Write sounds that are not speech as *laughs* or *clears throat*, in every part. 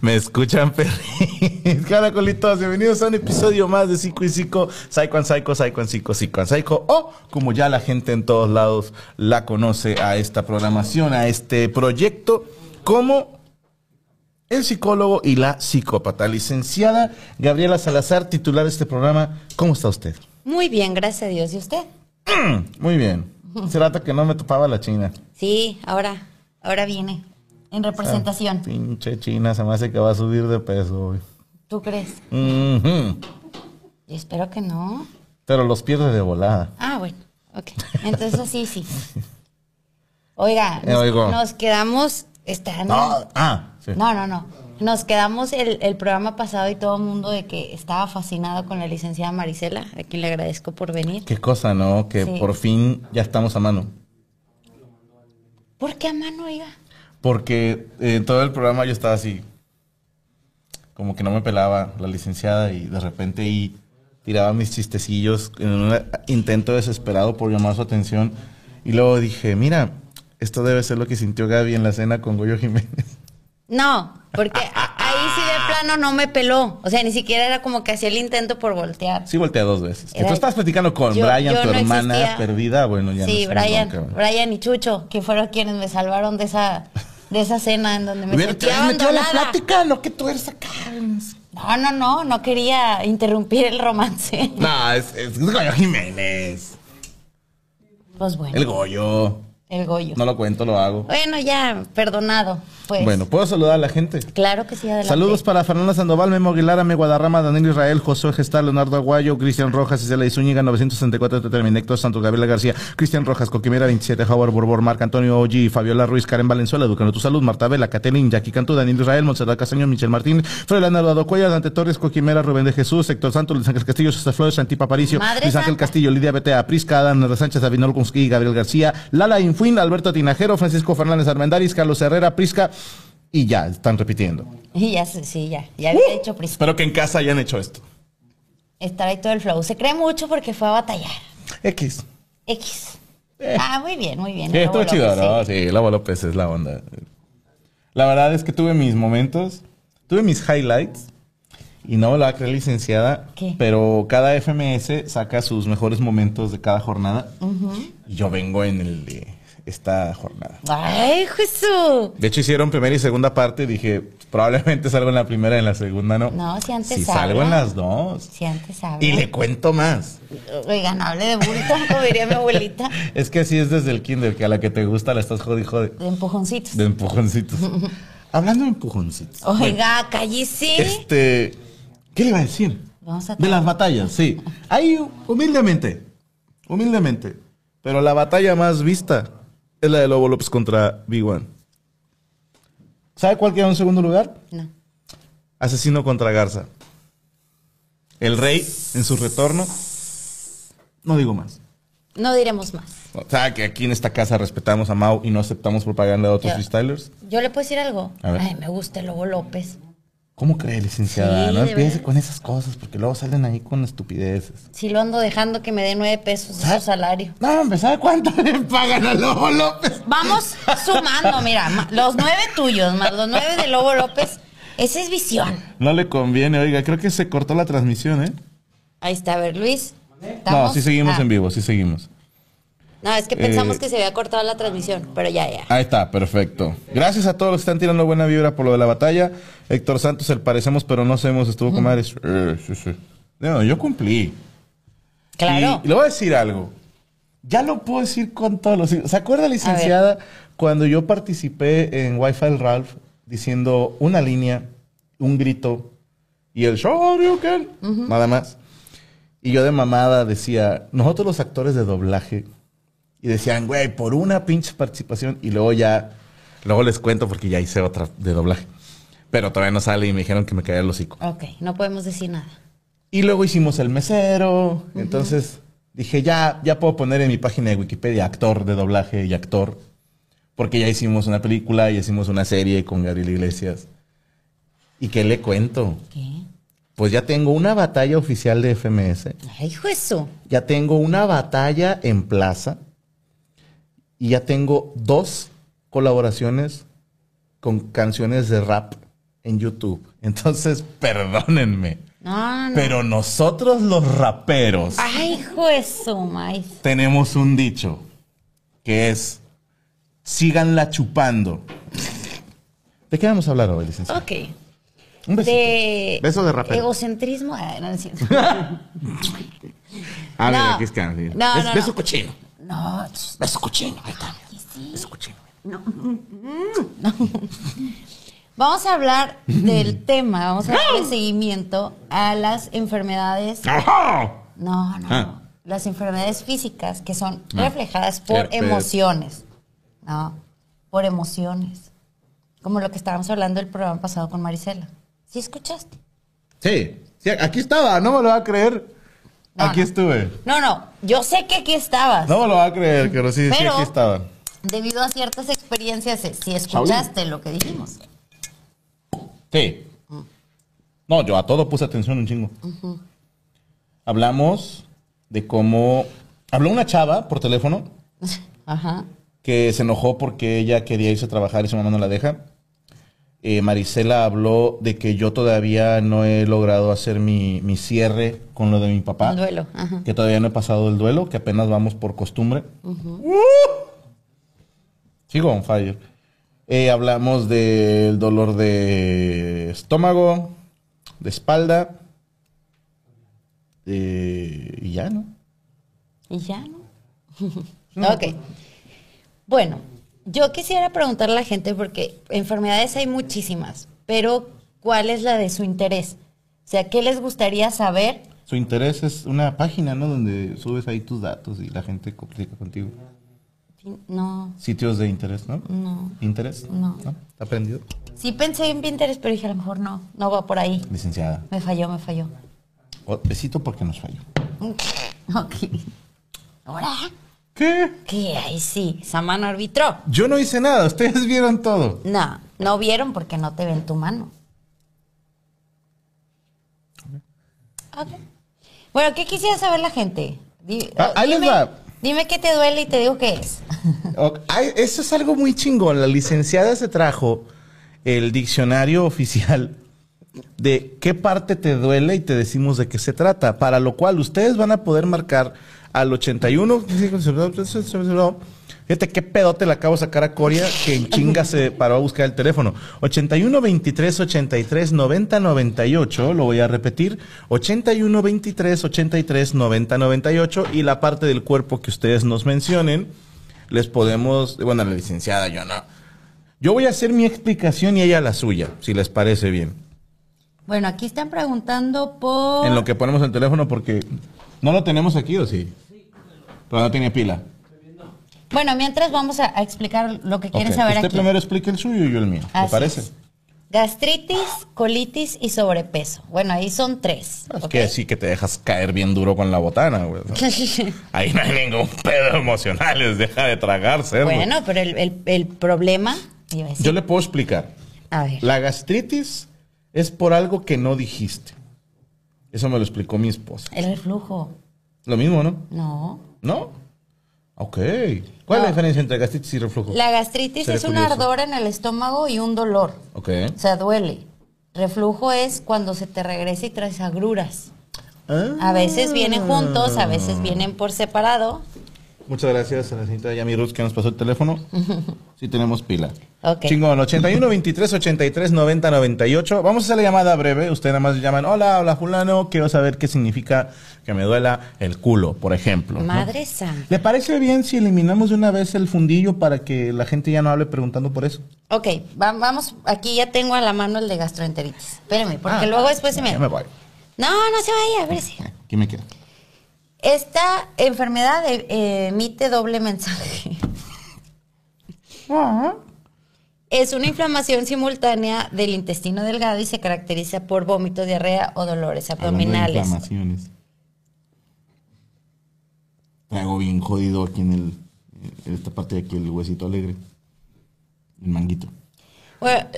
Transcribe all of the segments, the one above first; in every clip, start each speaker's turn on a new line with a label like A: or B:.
A: Me escuchan, perris. *laughs* Caracolitos, bienvenidos a un episodio más de Psico y Psico, Psycho and Psycho, Psycho and Psico, Psycho and Psycho, o como ya la gente en todos lados la conoce a esta programación, a este proyecto, como el psicólogo y la psicópata. Licenciada Gabriela Salazar, titular de este programa, ¿cómo está usted?
B: Muy bien, gracias a Dios. ¿Y usted?
A: Muy bien. *laughs* Se trata que no me topaba la china.
B: Sí, ahora, ahora viene. En representación.
A: Pinche china, se me hace que va a subir de peso hoy.
B: ¿Tú crees? Espero que no.
A: Pero los pierde de volada.
B: Ah, bueno. Ok. Entonces sí, sí. Oiga,
A: Eh,
B: nos, quedamos. Están,
A: No, ah, sí.
B: no, no, no. Nos quedamos el, el programa pasado y todo el mundo de que estaba fascinado con la licenciada Marisela, a quien le agradezco por venir.
A: Qué cosa, ¿no? Que
B: Sí.
A: por fin ya estamos a mano.
B: ¿Por qué a mano, oiga?
A: Porque eh, en todo el programa yo estaba así, como que no me pelaba la licenciada y de repente ahí tiraba mis chistecillos en un intento desesperado por llamar su atención. Y luego dije, mira, esto debe ser lo que sintió Gaby en la cena con Goyo Jiménez.
B: No, porque ahí sí de plano no me peló. O sea, ni siquiera era como que hacía el intento por voltear.
A: Sí, volteé dos veces.
B: Era-
A: tú estás platicando con
B: Yo-
A: Brian,
B: yo
A: tu
B: no
A: hermana
B: existía.
A: perdida. Bueno, ya
B: sí,
A: no
B: Brian. Brian y Chucho, que fueron quienes me salvaron de esa, de esa cena en donde me
A: Hubiera- te
B: sentía
A: hubieras metido a la
B: abandonada.
A: plática, lo que tú eres acá.
B: No, no, no, no quería interrumpir el romance.
A: No, es, es Goyo Jiménez.
B: Pues bueno,
A: El
B: el,
A: Goyo. No lo cuento, lo hago.
B: Bueno, ya, perdonado, pues.
A: Bueno, ¿puedo saludar a la gente?
B: Claro que sí, adelante.
A: Saludos para Fernanda Sandoval, Memo Aguilar, Ame Guadarrama, Daniel Israel, Josué Gestal, Leonardo Aguayo, Cristian Rojas, Isela Izúñiga, 964, Terminecto, Santos Gabriela García, Cristian Rojas, Coquimera 27, Howard Borbor, Marc Antonio Oji, Fabiola Ruiz, Karen Valenzuela, Educando tu Salud, Marta Vela, Catelín, Jackie Cantú, Daniel Israel, Monserrat Castaño, Michel Martín, Froilán Eduardo Cuellar, Dante Torres, Coquimera, Rubén de Jesús, Héctor Santos, Luis Ángel Castillo, César Flores, Santipa Aparicio, Luis Ángel. Castillo, Lidia Betea, Prisca, Adán Sánchez, Kunski, Gabriel García, Lala Infuin, Alberto Tinajero, Francisco Fernández Armendaris, Carlos Herrera, Prisca, y ya, están repitiendo.
B: Y ya, sí, ya, ya había hecho prisa.
A: Espero que en casa hayan hecho esto.
B: Estar ahí todo el flow. Se cree mucho porque fue a batallar.
A: X.
B: X.
A: Eh.
B: Ah, muy bien, muy bien.
A: Sí, estuvo chido,
B: López,
A: ¿no?
B: sí.
A: Sí, Lobo López es la onda. La verdad es que tuve mis momentos, tuve mis highlights, y no me lo va a creer licenciada,
B: ¿Qué?
A: pero cada FMS saca sus mejores momentos de cada jornada. Y yo vengo en el de esta jornada.
B: Ay, Jesús.
A: De hecho, hicieron primera y segunda parte. Dije, probablemente salgo en la primera y en la segunda no.
B: No, si antes
A: Si salgo en las dos.
B: Si antes habla.
A: Y le cuento más.
B: Oigan, hable de bulto, como diría mi abuelita. *laughs*
A: Es que así es desde el kinder, que a la que te gusta la estás jodi jode.
B: De empujoncitos.
A: De empujoncitos. *laughs* Hablando de empujoncitos.
B: Oiga, cállese.
A: Este, ¿qué le iba a decir?
B: Vamos a
A: De las batallas, sí. Ahí, humildemente, humildemente. Pero la batalla más vista es la de Lobo López contra Big One. ¿Sabe cuál queda en segundo lugar?
B: No.
A: Asesino contra Garza. El rey en su retorno. No digo más.
B: No diremos más.
A: O sea, que aquí en esta casa respetamos a Mau y no aceptamos propaganda de otros
B: Ya.
A: freestylers.
B: Yo le puedo decir algo.
A: A ver.
B: Ay, me gusta el Lobo López.
A: ¿Cómo cree, licenciada?
B: Sí,
A: no empiece con esas cosas porque luego salen ahí con estupideces.
B: Si lo ando dejando que me dé nueve pesos de su salario.
A: No, hombre, ¿sabe cuánto le pagan a Lobo López?
B: Vamos sumando, mira, los nueve tuyos más los nueve de Lobo López. Esa es visión.
A: No le conviene, oiga, creo que se cortó la transmisión, ¿eh?
B: Ahí está, a ver, Luis.
A: No, sí seguimos
B: Ah,
A: en vivo, sí seguimos.
B: No, es que pensamos
A: Eh,
B: que se había cortado la transmisión, pero ya, ya.
A: Ahí está, perfecto. Gracias a todos los que están tirando buena vibra por lo de la batalla. Héctor Santos, el parecemos, pero no sabemos, estuvo con madres. Eh, sí, sí. No, yo cumplí.
B: Claro.
A: Y le voy a decir algo. Ya lo puedo decir con todos los... ¿Se acuerda, licenciada, cuando yo participé en Wi-Fi Ralph diciendo una línea, un grito y el Shoryuken? Nada más. Y yo de mamada decía, nosotros los actores de doblaje, y decían, güey, por una pinche participación, y luego ya, luego les cuento porque ya hice otra de doblaje. Pero todavía no sale y me dijeron que me caía el hocico.
B: Ok, no podemos decir nada.
A: Y luego hicimos el mesero. Entonces dije, ya, ya puedo poner en mi página de Wikipedia actor de doblaje y actor. Porque ya hicimos una película y hicimos una serie con Gabriel Iglesias. ¿Y qué le cuento?
B: ¿Qué?
A: Pues ya tengo una batalla oficial de FMS.
B: Ay, Jesús.
A: Ya tengo una batalla en plaza. Y ya tengo dos colaboraciones con canciones de rap en YouTube. *laughs* Entonces, perdónenme.
B: No, no.
A: Pero nosotros los raperos
B: Ay, Jesús, maíz.
A: tenemos un dicho que es síganla chupando. ¿De qué vamos a hablar hoy, licenciado?
B: Ok.
A: Un besito.
B: De.
A: Beso de rapero.
B: Egocentrismo. Ay, no, no es. *laughs*
A: Ah,
B: No.
A: aquí está. sí.
B: No, no,
A: beso
B: no.
A: cochino.
B: No,
A: Beso cochino. Ahí está. Beso cochino.
B: Vamos a hablar del *laughs* tema, vamos a darle seguimiento a las enfermedades.
A: ¡Ajá!
B: No, no,
A: Ah.
B: Las enfermedades físicas que son
A: Ah.
B: reflejadas por emociones. No, por emociones. Como lo que estábamos hablando del programa pasado con Marisela. ¿Sí escuchaste?
A: Sí, sí, aquí estaba, no me lo va a creer.
B: No,
A: aquí
B: no.
A: estuve.
B: No, no, yo sé que aquí estabas.
A: No me lo va a creer, pero sí, sí,
B: Pero-
A: aquí estaba.
B: Debido a ciertas experiencias, eh, si escuchaste lo que dijimos.
A: Sí. No, yo a todo puse atención un chingo. Hablamos de cómo... Habló una chava por teléfono *laughs*
B: Ajá.
A: que se enojó porque ella quería irse a trabajar y su mamá no la deja. Eh, Marisela habló de que yo todavía no he logrado hacer mi, mi cierre con lo de mi papá.
B: Un duelo. Ajá.
A: Que todavía no he pasado el duelo, que apenas vamos por costumbre. ¡Uh! Sigo on fire. Eh, hablamos del dolor de estómago, de espalda. eh, y ya, ¿no?
B: Y ya, ¿no? *laughs* ok. Bueno, yo quisiera preguntarle a la gente, porque enfermedades hay muchísimas, pero ¿cuál es la de su interés? O sea, ¿qué les gustaría saber?
A: Su interés es una página, ¿no? Donde subes ahí tus datos y la gente comunica contigo.
B: No,
A: Sitios de interés, ¿no?
B: no.
A: ¿Interés?
B: No.
A: ¿Está aprendido?
B: Sí pensé en Pinterest, pero dije, a lo mejor no, no va por ahí.
A: Licenciada.
B: Me falló, me falló.
A: Oh, besito porque nos falló.
B: Ok. *laughs* ¿Ahora?
A: ¿Qué?
B: ¿Qué? Ahí sí, esa mano arbitró.
A: Yo no hice nada, ustedes vieron todo.
B: No, no vieron porque no te ven tu mano. Ok. Bueno, ¿qué quisiera saber la gente?
A: Ah, ahí les
B: dime,
A: va.
B: dime qué te duele y te digo qué es. *laughs*
A: Ok, ay, Eso es algo muy chingón. La licenciada se trajo el diccionario oficial de qué parte te duele y te decimos de qué se trata. Para lo cual ustedes van a poder marcar al 81 Fíjate qué pedote le acabo de sacar a Coria que en chinga se paró a buscar el teléfono. 81 23 83 90 98. Lo voy a repetir. 81 23 83 90 98. Y la parte del cuerpo que ustedes nos mencionen, les podemos. Bueno, la licenciada, yo no. Yo voy a hacer mi explicación y ella la suya, si les parece bien.
B: Bueno, aquí están preguntando por...
A: En lo que ponemos el teléfono, porque. ¿No lo tenemos aquí o sí? Pero no tiene pila.
B: Bueno, mientras vamos a, a explicar lo que quieren
A: Ok,
B: saber
A: Usted
B: aquí.
A: primero explique el suyo y yo el mío. ¿Le
B: Así
A: parece?
B: es. Gastritis, colitis y sobrepeso. Bueno, ahí son tres.
A: Es que sí que te dejas caer bien duro con la botana, güey. *laughs* Ahí no hay ningún pedo emocional, les deja de tragar, cerdo.
B: bueno, pero el, el- el problema...
A: Yo le puedo explicar.
B: A ver.
A: La gastritis es por algo que no dijiste. Eso me lo explicó mi esposa.
B: El reflujo.
A: Lo mismo, ¿no?
B: No.
A: ¿No? Ok. ¿Cuál es la diferencia entre gastritis y reflujo?
B: La gastritis
A: Seré
B: es un
A: curioso.
B: ardor en el estómago y un dolor.
A: Ok.
B: O sea, duele. Reflujo es cuando se te regresa y traes agruras. A veces vienen juntos, a veces vienen por separado.
A: Muchas gracias a la señorita Yami Ruz que nos pasó el teléfono. *laughs* Sí tenemos pila.
B: Ok.
A: Chingón, 81 23 83 90 98. Vamos a hacer la llamada breve. Ustedes nada más llaman, hola, hola fulano, quiero saber qué significa que me duela el culo, por ejemplo. ¿no?
B: Madre santa.
A: ¿Le parece bien si eliminamos de una vez el fundillo para que la gente ya no hable preguntando por eso?
B: Ok, va- vamos, aquí ya tengo a la mano el de gastroenteritis. Espérame, porque
A: Ah,
B: luego después se me...
A: Ya me voy.
B: No, no se vaya, a ver si...
A: Aquí me quedo.
B: Esta enfermedad eh, emite doble mensaje. Es una inflamación simultánea del intestino delgado y se caracteriza por vómito, diarrea o dolores abdominales.
A: inflamaciones. Traigo bien jodido aquí en el en esta parte de aquí el huesito alegre. El manguito.
B: Bueno,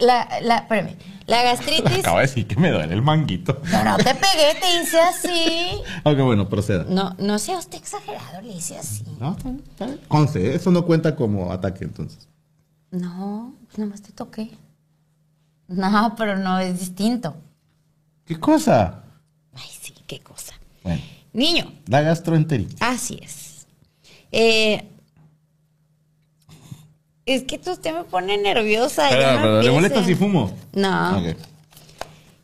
B: la, la, espérame, la gastritis... *laughs*
A: Acaba de decir que me duele el manguito.
B: No, no te pegué, te hice así. *laughs*
A: Ok, bueno, proceda.
B: No, no sea usted exagerado, le hice así.
A: No, está bien, está bien. Conste, eso no cuenta como ataque entonces.
B: No, pues nomás te toqué. No, pero no es distinto.
A: ¿Qué cosa?
B: Ay, sí, qué cosa.
A: Bueno,
B: Niño,
A: la gastroenteritis.
B: así es. Eh, es que tú usted me pone nerviosa.
A: Pero, ¿Le molesta si fumo?
B: No.
A: Ok.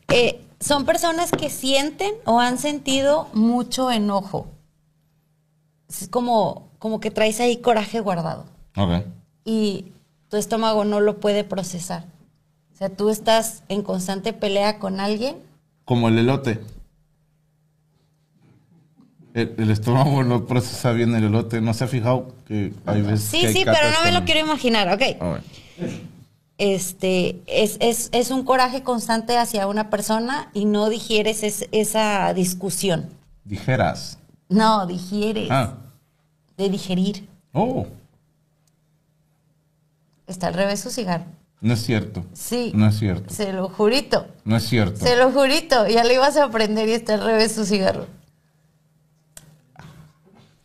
B: Eh, son personas que sienten o han sentido mucho enojo. Es como, como que traes ahí coraje guardado.
A: Ok.
B: y tu estómago no lo puede procesar. O sea, tú estás en constante pelea con alguien.
A: Como el elote. El, el estómago no procesa bien el elote. ¿No se ha fijado que hay veces
B: Sí,
A: que hay
B: sí, pero no me lo quiero imaginar, ok.
A: A ver.
B: Este, es, es, es un coraje constante hacia una persona y no digieres es- esa discusión.
A: Dijeras.
B: No, digieres.
A: Ah.
B: De digerir.
A: Oh,
B: Está al revés su cigarro.
A: no es cierto.
B: Sí.
A: No es cierto.
B: Se lo jurito.
A: No es cierto.
B: Se lo jurito. Ya lo ibas a aprender y está al revés su cigarro.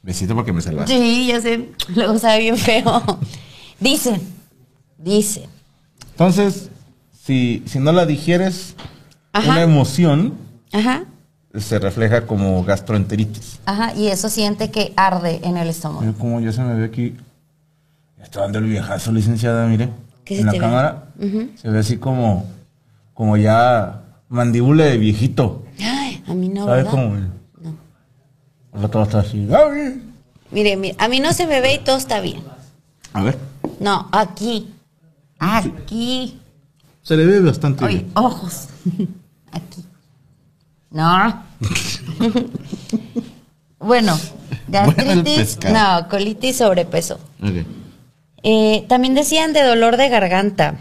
A: Besito porque me salvaste.
B: Sí, ya sé. Luego sabe bien feo. Dicen. Dicen.
A: Entonces, si, si no la digieres,
B: Ajá.
A: una emoción
B: Ajá.
A: se refleja como gastroenteritis.
B: Ajá. Y eso siente que arde en el estómago.
A: Mira cómo ya se me ve aquí. Está dando el viejazo, licenciada, mire.
B: ¿Qué se
A: en la
B: te ve?
A: cámara se ve así como, como ya mandíbula de viejito.
B: Ay, a mí no,
A: ¿Sabes
B: ¿verdad?
A: cómo? El, el otro está así. ¡Ay!
B: Mire, mire, a mí no se me ve y todo está bien.
A: A ver,
B: No, aquí. Aquí.
A: se le ve bastante
B: Oye,
A: bien.
B: ojos. *laughs* Aquí. No. *laughs* bueno,
A: Bueno,
B: gastritis.
A: pescado.
B: no, colitis, sobrepeso.
A: Ok.
B: Eh, también decían de dolor de garganta.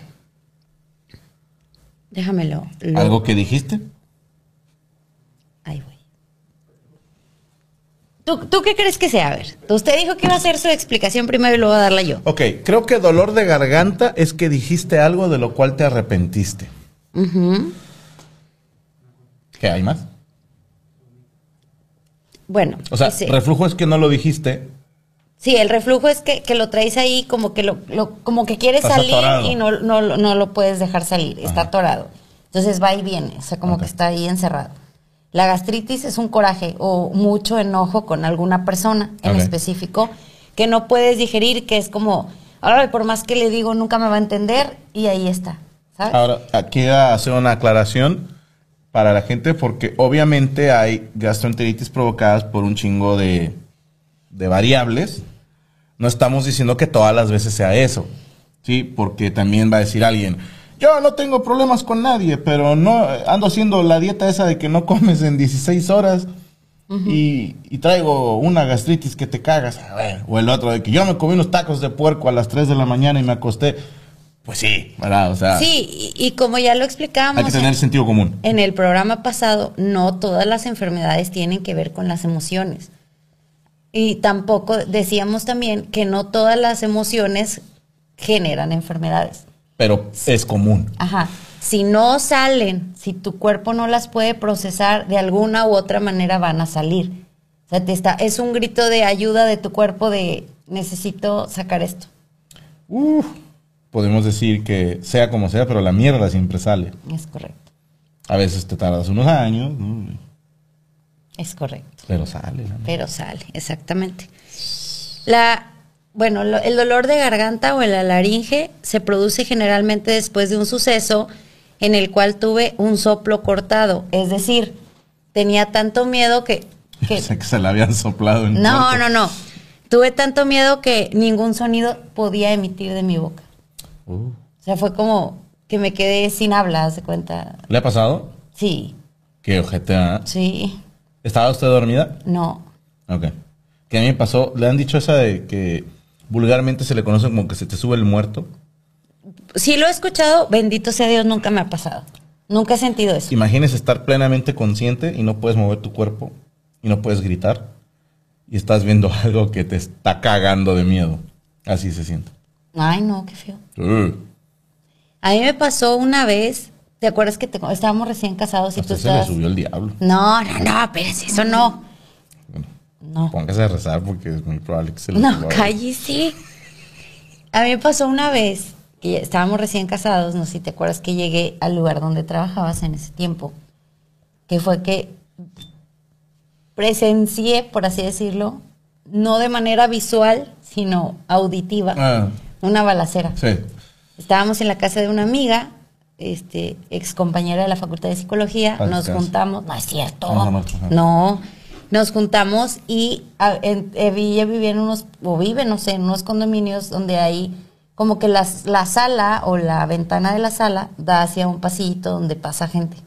B: Déjamelo. lo-
A: ¿Algo que dijiste?
B: Ahí voy. ¿Tú, ¿Tú qué crees que sea? A ver, usted dijo que iba a hacer su explicación primero y luego a darla yo.
A: Ok, creo que dolor de garganta es que dijiste algo de lo cual te arrepentiste. ¿Qué hay más?
B: Bueno,
A: O sea, reflujo es que no lo dijiste.
B: sí, el reflujo es que, que lo traes ahí como que lo, lo- como que quieres
A: Estás
B: salir
A: atorado.
B: y no, no, lo- no lo puedes dejar salir, está atorado. Entonces va y viene, o sea, como que está ahí encerrado. La gastritis es un coraje o mucho enojo con alguna persona en específico que no puedes digerir, que es como, ahora por más que le digo, nunca me va a entender, y ahí está. ¿sabes?
A: Ahora, aquí a hacer una aclaración para la gente, porque obviamente hay gastroenteritis provocadas por un chingo de, de variables. No estamos diciendo que todas las veces sea eso, ¿sí? Porque también va a decir alguien, yo no tengo problemas con nadie, pero no ando haciendo la dieta esa de que no comes en 16 horas y, y traigo una gastritis que te cagas. A ver, o el otro de que yo me comí unos tacos de puerco a las 3 de la mañana y me acosté. Pues sí, ¿verdad? O sea,
B: Sí, y, y como ya lo explicábamos
A: hay que tener
B: en,
A: sentido común.
B: en el programa pasado, no todas las enfermedades tienen que ver con las emociones. Y tampoco decíamos también que no todas las emociones generan enfermedades.
A: Pero es común.
B: Ajá. Si no salen, si tu cuerpo no las puede procesar, de alguna u otra manera van a salir. O sea, te está, es un grito de ayuda de tu cuerpo de necesito sacar esto.
A: Uf, podemos decir que sea como sea, pero la mierda siempre sale.
B: Es correcto.
A: A veces te tardas unos años, ¿no?
B: Es correcto.
A: pero sale. la.
B: Pero sale, exactamente. La, bueno, lo- el dolor de garganta o en la laringe se produce generalmente después de un suceso en el cual tuve un soplo cortado. Es decir, tenía tanto miedo que... que *laughs*
A: Pensé que se la habían soplado en el
B: no, no, no. Tuve tanto miedo que ningún sonido podía emitir de mi boca.
A: Uh.
B: O sea, fue como que me quedé sin habla, ¿haz de cuenta?
A: ¿Le ha pasado?
B: Sí,
A: Qué ojete, ¿ah?
B: sí,
A: ¿Estaba usted dormida?
B: no.
A: Ok. Que a mí me pasó, le han dicho esa de que vulgarmente se le conoce como que se te sube el muerto.
B: Sí lo he escuchado, bendito sea Dios, nunca me ha pasado. Nunca he sentido eso.
A: Imagínese estar plenamente consciente y no puedes mover tu cuerpo y no puedes gritar y estás viendo *laughs* algo que te está cagando de miedo. Así se siente.
B: Ay, no, qué feo.
A: Uh.
B: A mí me pasó una vez, ¿te acuerdas que te- estábamos recién casados y
A: Hasta
B: tú
A: se le subió el diablo.
B: No, no, no, espérate, eso no. No.
A: póngase a rezar porque es muy probable que se le
B: No, cállese. A mí me pasó una vez que estábamos recién casados, no sé si te acuerdas que llegué al lugar donde trabajabas en ese tiempo, que fue que presencié, por así decirlo, no de manera visual, sino auditiva,
A: Ah,
B: una balacera.
A: sí.
B: Estábamos en la casa de una amiga, este, ex compañera de la Facultad de Psicología, nos juntamos, no es cierto,
A: No, no, no.
B: no, nos juntamos y eh, vivía en unos, o vive, no sé, en unos condominios donde hay como que las, la sala o la ventana de la sala da hacia un pasillito donde pasa gente.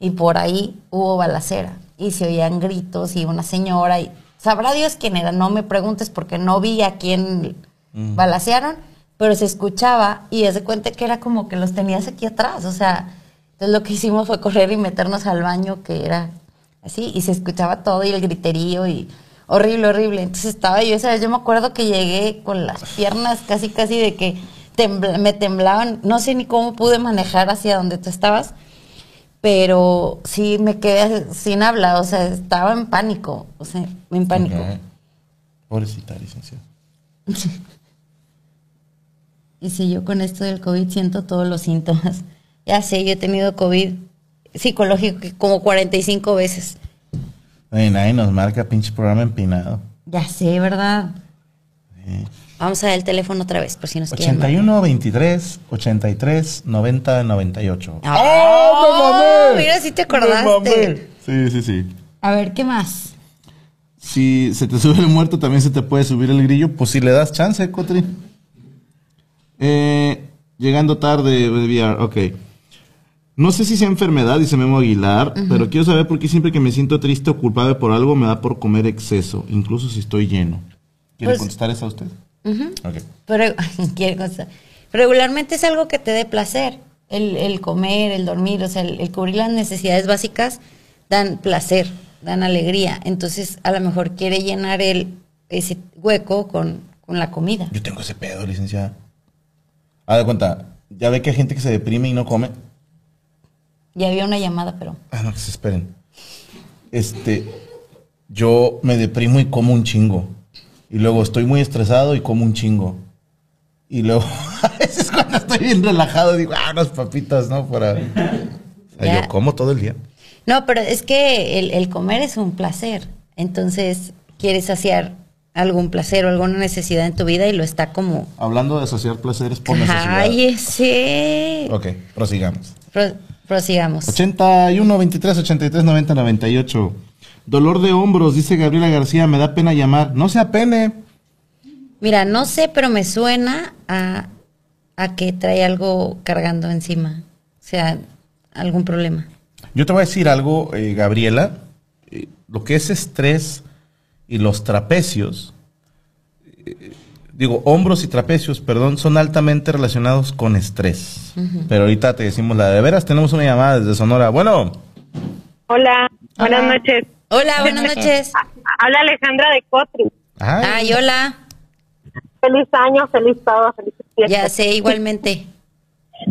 B: Y por ahí hubo balacera. Y se oían gritos y una señora. Y sabrá Dios quién era. No me preguntes porque no vi a quién balacearon. Pero se escuchaba y se cuenta que era como que los tenías aquí atrás. O sea, entonces lo que hicimos fue correr y meternos al baño que era así. Y se escuchaba todo y el griterío y horrible, horrible. Entonces estaba yo, esa vez yo me acuerdo que llegué con las piernas casi, casi de que tembla- me temblaban. No sé ni cómo pude manejar hacia donde tú estabas pero sí me quedé sin habla, o sea, estaba en pánico, o sea, en pánico.
A: Ok. Pobrecita licenciada. *laughs*
B: Y si yo con esto del COVID siento todos los síntomas. Ya sé, yo he tenido COVID psicológico como 45 veces.
A: Ay, nadie nos marca pinche programa empinado.
B: Ya sé, ¿verdad? Vamos a ver el teléfono otra vez, por si nos quieren.
A: 81 23 83 90 98.
B: ¡Ah!
A: ¡Ah, me mamé!
B: Mira, sí te
A: Me
B: acordaste.
A: mamé. Sí, sí, sí.
B: A ver, ¿qué más?
A: Si se te sube el muerto, también se te puede subir el grillo. Pues si le das chance, Cotri. Eh, llegando tarde, VR, ok. No sé si sea enfermedad, dice Memo Aguilar, pero quiero saber por qué siempre que me siento triste o culpable por algo me da por comer exceso, incluso si estoy lleno. ¿Quiere
B: Pues-
A: contestar esa usted? Ok.
B: Pero, *laughs* quiere cosa. Regularmente es algo que te dé placer. El, el comer, el dormir, o sea, el, el cubrir las necesidades básicas dan placer, dan alegría. Entonces, a lo mejor quiere llenar el, ese hueco con, con la comida.
A: Yo tengo ese pedo, licenciada. A de cuenta, ya ve que hay gente que se deprime y no come.
B: Ya había una llamada, pero.
A: Ah, no, que se esperen. Este, yo me deprimo y como un chingo. Y luego estoy muy estresado y como un chingo. Y luego, *laughs* a veces cuando estoy bien relajado, digo, ah, unas papitas, ¿no? Para. O sea, yo como todo el día.
B: No, pero es que el, el comer es un placer. Entonces, quieres saciar algún placer o alguna necesidad en tu vida y lo está como...
A: Hablando de asociar placeres por necesidad.
B: Ay, ese.
A: Ok, prosigamos.
B: Pro- prosigamos.
A: 81, 23, 83, 90, 98. Dolor de hombros, dice Gabriela García, me da pena llamar. No se apene.
B: Mira, no sé, pero me suena a, a que trae algo cargando encima. O sea, algún problema.
A: Yo te voy a decir algo, eh, Gabriela. Eh, lo que es estrés y los trapecios, eh, digo, hombros y trapecios, perdón, son altamente relacionados con estrés. Pero ahorita te decimos la de veras. Tenemos una llamada desde Sonora. Bueno,
C: Hola, buenas
B: Hola.
C: noches.
B: Hola, buenas noches.
C: Habla Alejandra de Cotri.
A: ay,
B: Ay, hola.
C: Feliz año, feliz todo, feliz fiesta.
B: Ya sé, igualmente.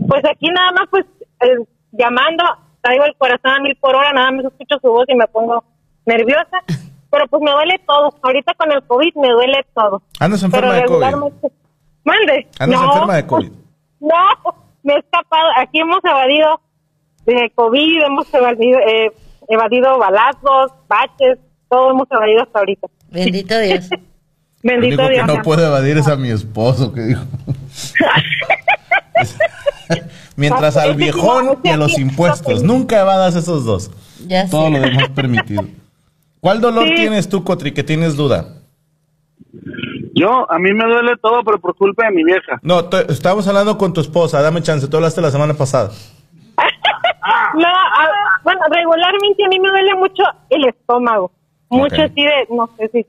C: Pues aquí nada más, pues, eh, llamando, traigo el corazón a mil por hora, nada más escucho su voz y me pongo nerviosa. *laughs* Pero pues me duele todo. Ahorita con el COVID me duele todo.
A: andas enferma
C: Pero
A: de COVID.
C: regularmente... Mande.
A: Andas enferma de COVID. *laughs*
C: No, me he escapado. Aquí hemos evadido de COVID, hemos evadido, eh, evadido balazos, baches, todo hemos evadido hasta ahorita.
B: Bendito *laughs* Dios.
A: Lo
C: Bendito
A: único que no puedo evadir es a mi esposo, que dijo. *laughs* Mientras al viejón y a los impuestos. Nunca evadas esos dos.
B: Ya sé.
A: Todo lo demás permitido. ¿Cuál dolor
C: Sí.
A: tienes tú, Cotri, que tienes duda?
D: Yo, a mí me duele todo, pero por culpa de mi vieja.
A: No, estábamos hablando con tu esposa. Dame chance. Tú hablaste la semana pasada. *laughs*
C: No, a- bueno, regularmente a mí me duele mucho el estómago. Mucho así de, no sé si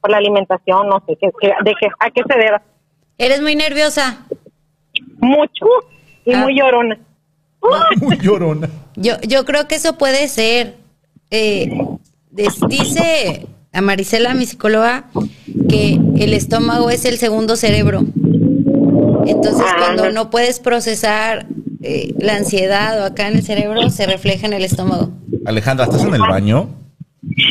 C: por la alimentación, no sé qué, qué- de qué, a qué se deba.
B: ¿Eres muy nerviosa?
C: Mucho. Y
B: Ah.
C: muy llorona. *laughs*
A: Muy llorona.
B: Yo, yo creo que eso puede ser. Eh, dice a Marisela, mi psicóloga, que el estómago es el segundo cerebro. Entonces,
C: Ah.
B: cuando no puedes procesar eh, la ansiedad o acá en el cerebro, se refleja en el estómago.
A: Alejandra, ¿estás en el baño?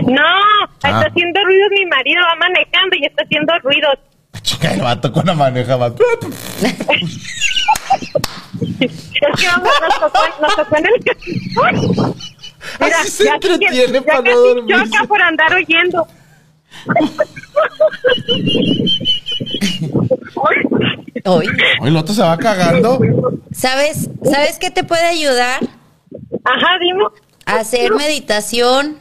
C: No,
A: Ah.
C: está haciendo ruidos mi marido, va manejando y está haciendo ruidos.
A: Chica, el vato con la maneja va. *laughs* *laughs*
C: Es que vamos, nos tocó, nos tocó en el Mira,
A: Así se
C: ya
A: entretiene
C: ya
A: para no
C: casi
A: dormirse.
C: choca por andar oyendo.
B: Hoy.
A: Hoy el otro se va cagando.
B: ¿Sabes, ¿Sabes qué te puede ayudar?
C: Ajá, dime.
B: A hacer meditación,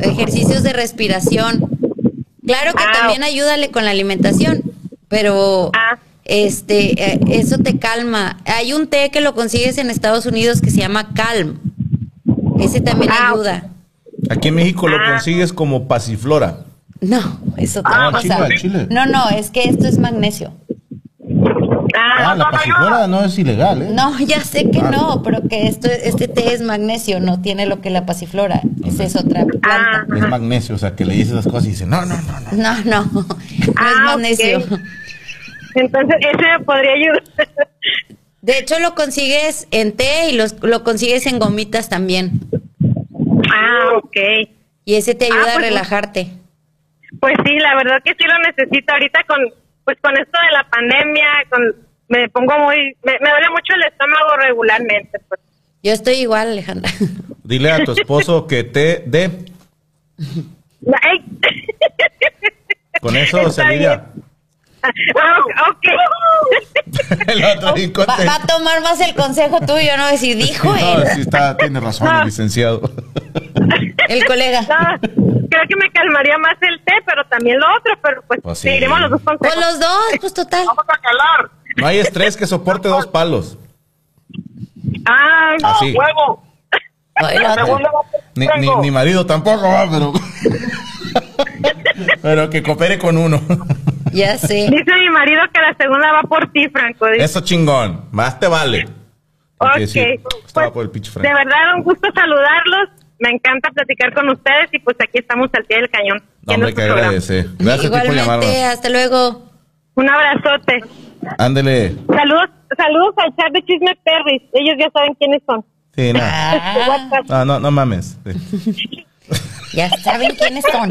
B: ejercicios de respiración. Claro que
C: Ah.
B: también ayúdale con la alimentación, pero
C: Ah.
B: este eh, eso te calma. Hay un té que lo consigues en Estados Unidos que se llama Calm. Ese también
C: Ah,
B: ayuda.
A: Aquí en México lo
C: Ah.
A: consigues como pasiflora.
B: No, es otra
A: Ah,
B: cosa.
A: chile, chile.
B: No, no, es que esto es magnesio.
C: Ah,
A: Ah, la pasiflora no es ilegal, ¿eh?
B: No, ya sé que
A: Ah.
B: no, pero que esto este té es magnesio, no tiene lo que la pasiflora. Esa es otra planta.
A: Es magnesio, o sea, que le dices las cosas y dice, no, no, no, no.
B: No, no, *laughs* no es magnesio.
C: Entonces, ese me podría ayudar. *laughs*
B: De hecho, lo consigues en té y los- lo consigues en gomitas también.
C: ah, ok.
B: Y ese te ayuda
C: Ah,
B: a
C: pues,
B: relajarte.
C: Pues sí, la verdad que sí lo necesito ahorita con pues con esto de la pandemia, con me pongo muy me, me duele mucho el estómago regularmente, pues.
B: Yo estoy igual, Alejandra. *laughs*
A: Dile a tu esposo que te dé.
C: Ay.
A: Con eso se
C: Está
A: alivia.
C: Ok. *laughs*
A: El otro bien
B: Va, a tomar más el consejo tuyo, ¿no? Decir, dijo
A: No,
B: él,
A: sí está, tiene razón el licenciado.
B: el colega. *laughs*
C: No, creo que me calmaría más el té, pero también lo otro, pero pues,
A: Pues sí.
C: seguiremos los dos
B: Pues
C: consejos.
B: los dos, pues total.
A: No hay estrés que soporte dos palos.
C: Ah,
A: Así.
D: ¡Huevo!
A: Ni, ni marido tampoco, va, pero. *laughs* pero que coopere con uno.
B: Ya sé.
C: dice mi marido que la segunda va por ti, Franco. Dice.
A: Eso chingón. Más te vale.
C: Ok.
A: sí, estaba
C: Pues,
A: por el pinche
C: de verdad, un gusto saludarlos. Me encanta platicar con ustedes y pues aquí estamos al pie del cañón.
A: No, hombre, que agradece. Gracias a ti por
B: Igualmente,
A: llamarnos.
B: hasta luego.
C: Un abrazote.
A: Ándele.
C: Saludos, saludos al chat de Chisme Perris. Ellos ya saben quiénes son.
A: Sí, nada.
B: Ah.
A: No, no, no mames. Sí.
B: ya saben quiénes son.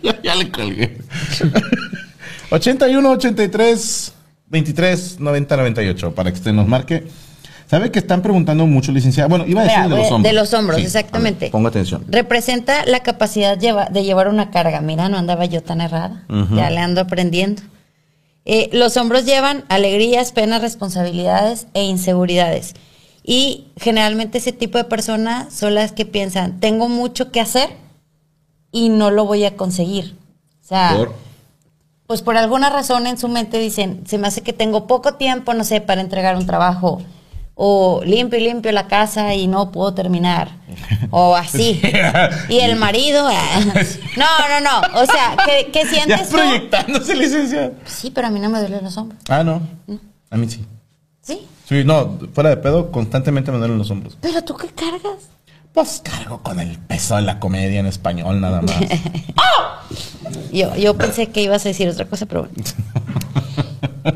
B: *laughs*
A: ya, ya le colgué. 81, 83, 23, 90, 98. Para que usted nos marque. ¿Sabe que están preguntando mucho, licenciada? Bueno, iba a decir de los hombros.
B: de los hombros,
A: Sí,
B: exactamente.
A: ver, ponga atención.
B: Representa la capacidad lleva- de llevar una carga. Mira, no andaba yo tan errada. Ya le ando aprendiendo. Eh, los hombros llevan alegrías, penas, responsabilidades e inseguridades. Y generalmente ese tipo de personas son las que piensan, tengo mucho que hacer y no lo voy a conseguir. O sea,
A: Por-
B: pues por alguna razón en su mente dicen, se me hace que tengo poco tiempo, no sé, para entregar un trabajo. O limpio y limpio la casa y no puedo terminar. *laughs* O así. Y el marido. ah, No, no, no. O sea, ¿qué, qué
A: Ya
B: sientes tú?
A: proyectándose, licenciada.
B: Sí, pero a mí no me duelen los hombros.
A: Ah, no. A mí sí.
B: Sí.
A: Sí, no, fuera de pedo, constantemente me duelen los hombros.
B: Pero tú qué cargas.
A: Pues cargo con el peso de la comedia en español nada más. *laughs*
B: Yo, yo pensé que ibas a decir otra cosa, pero bueno.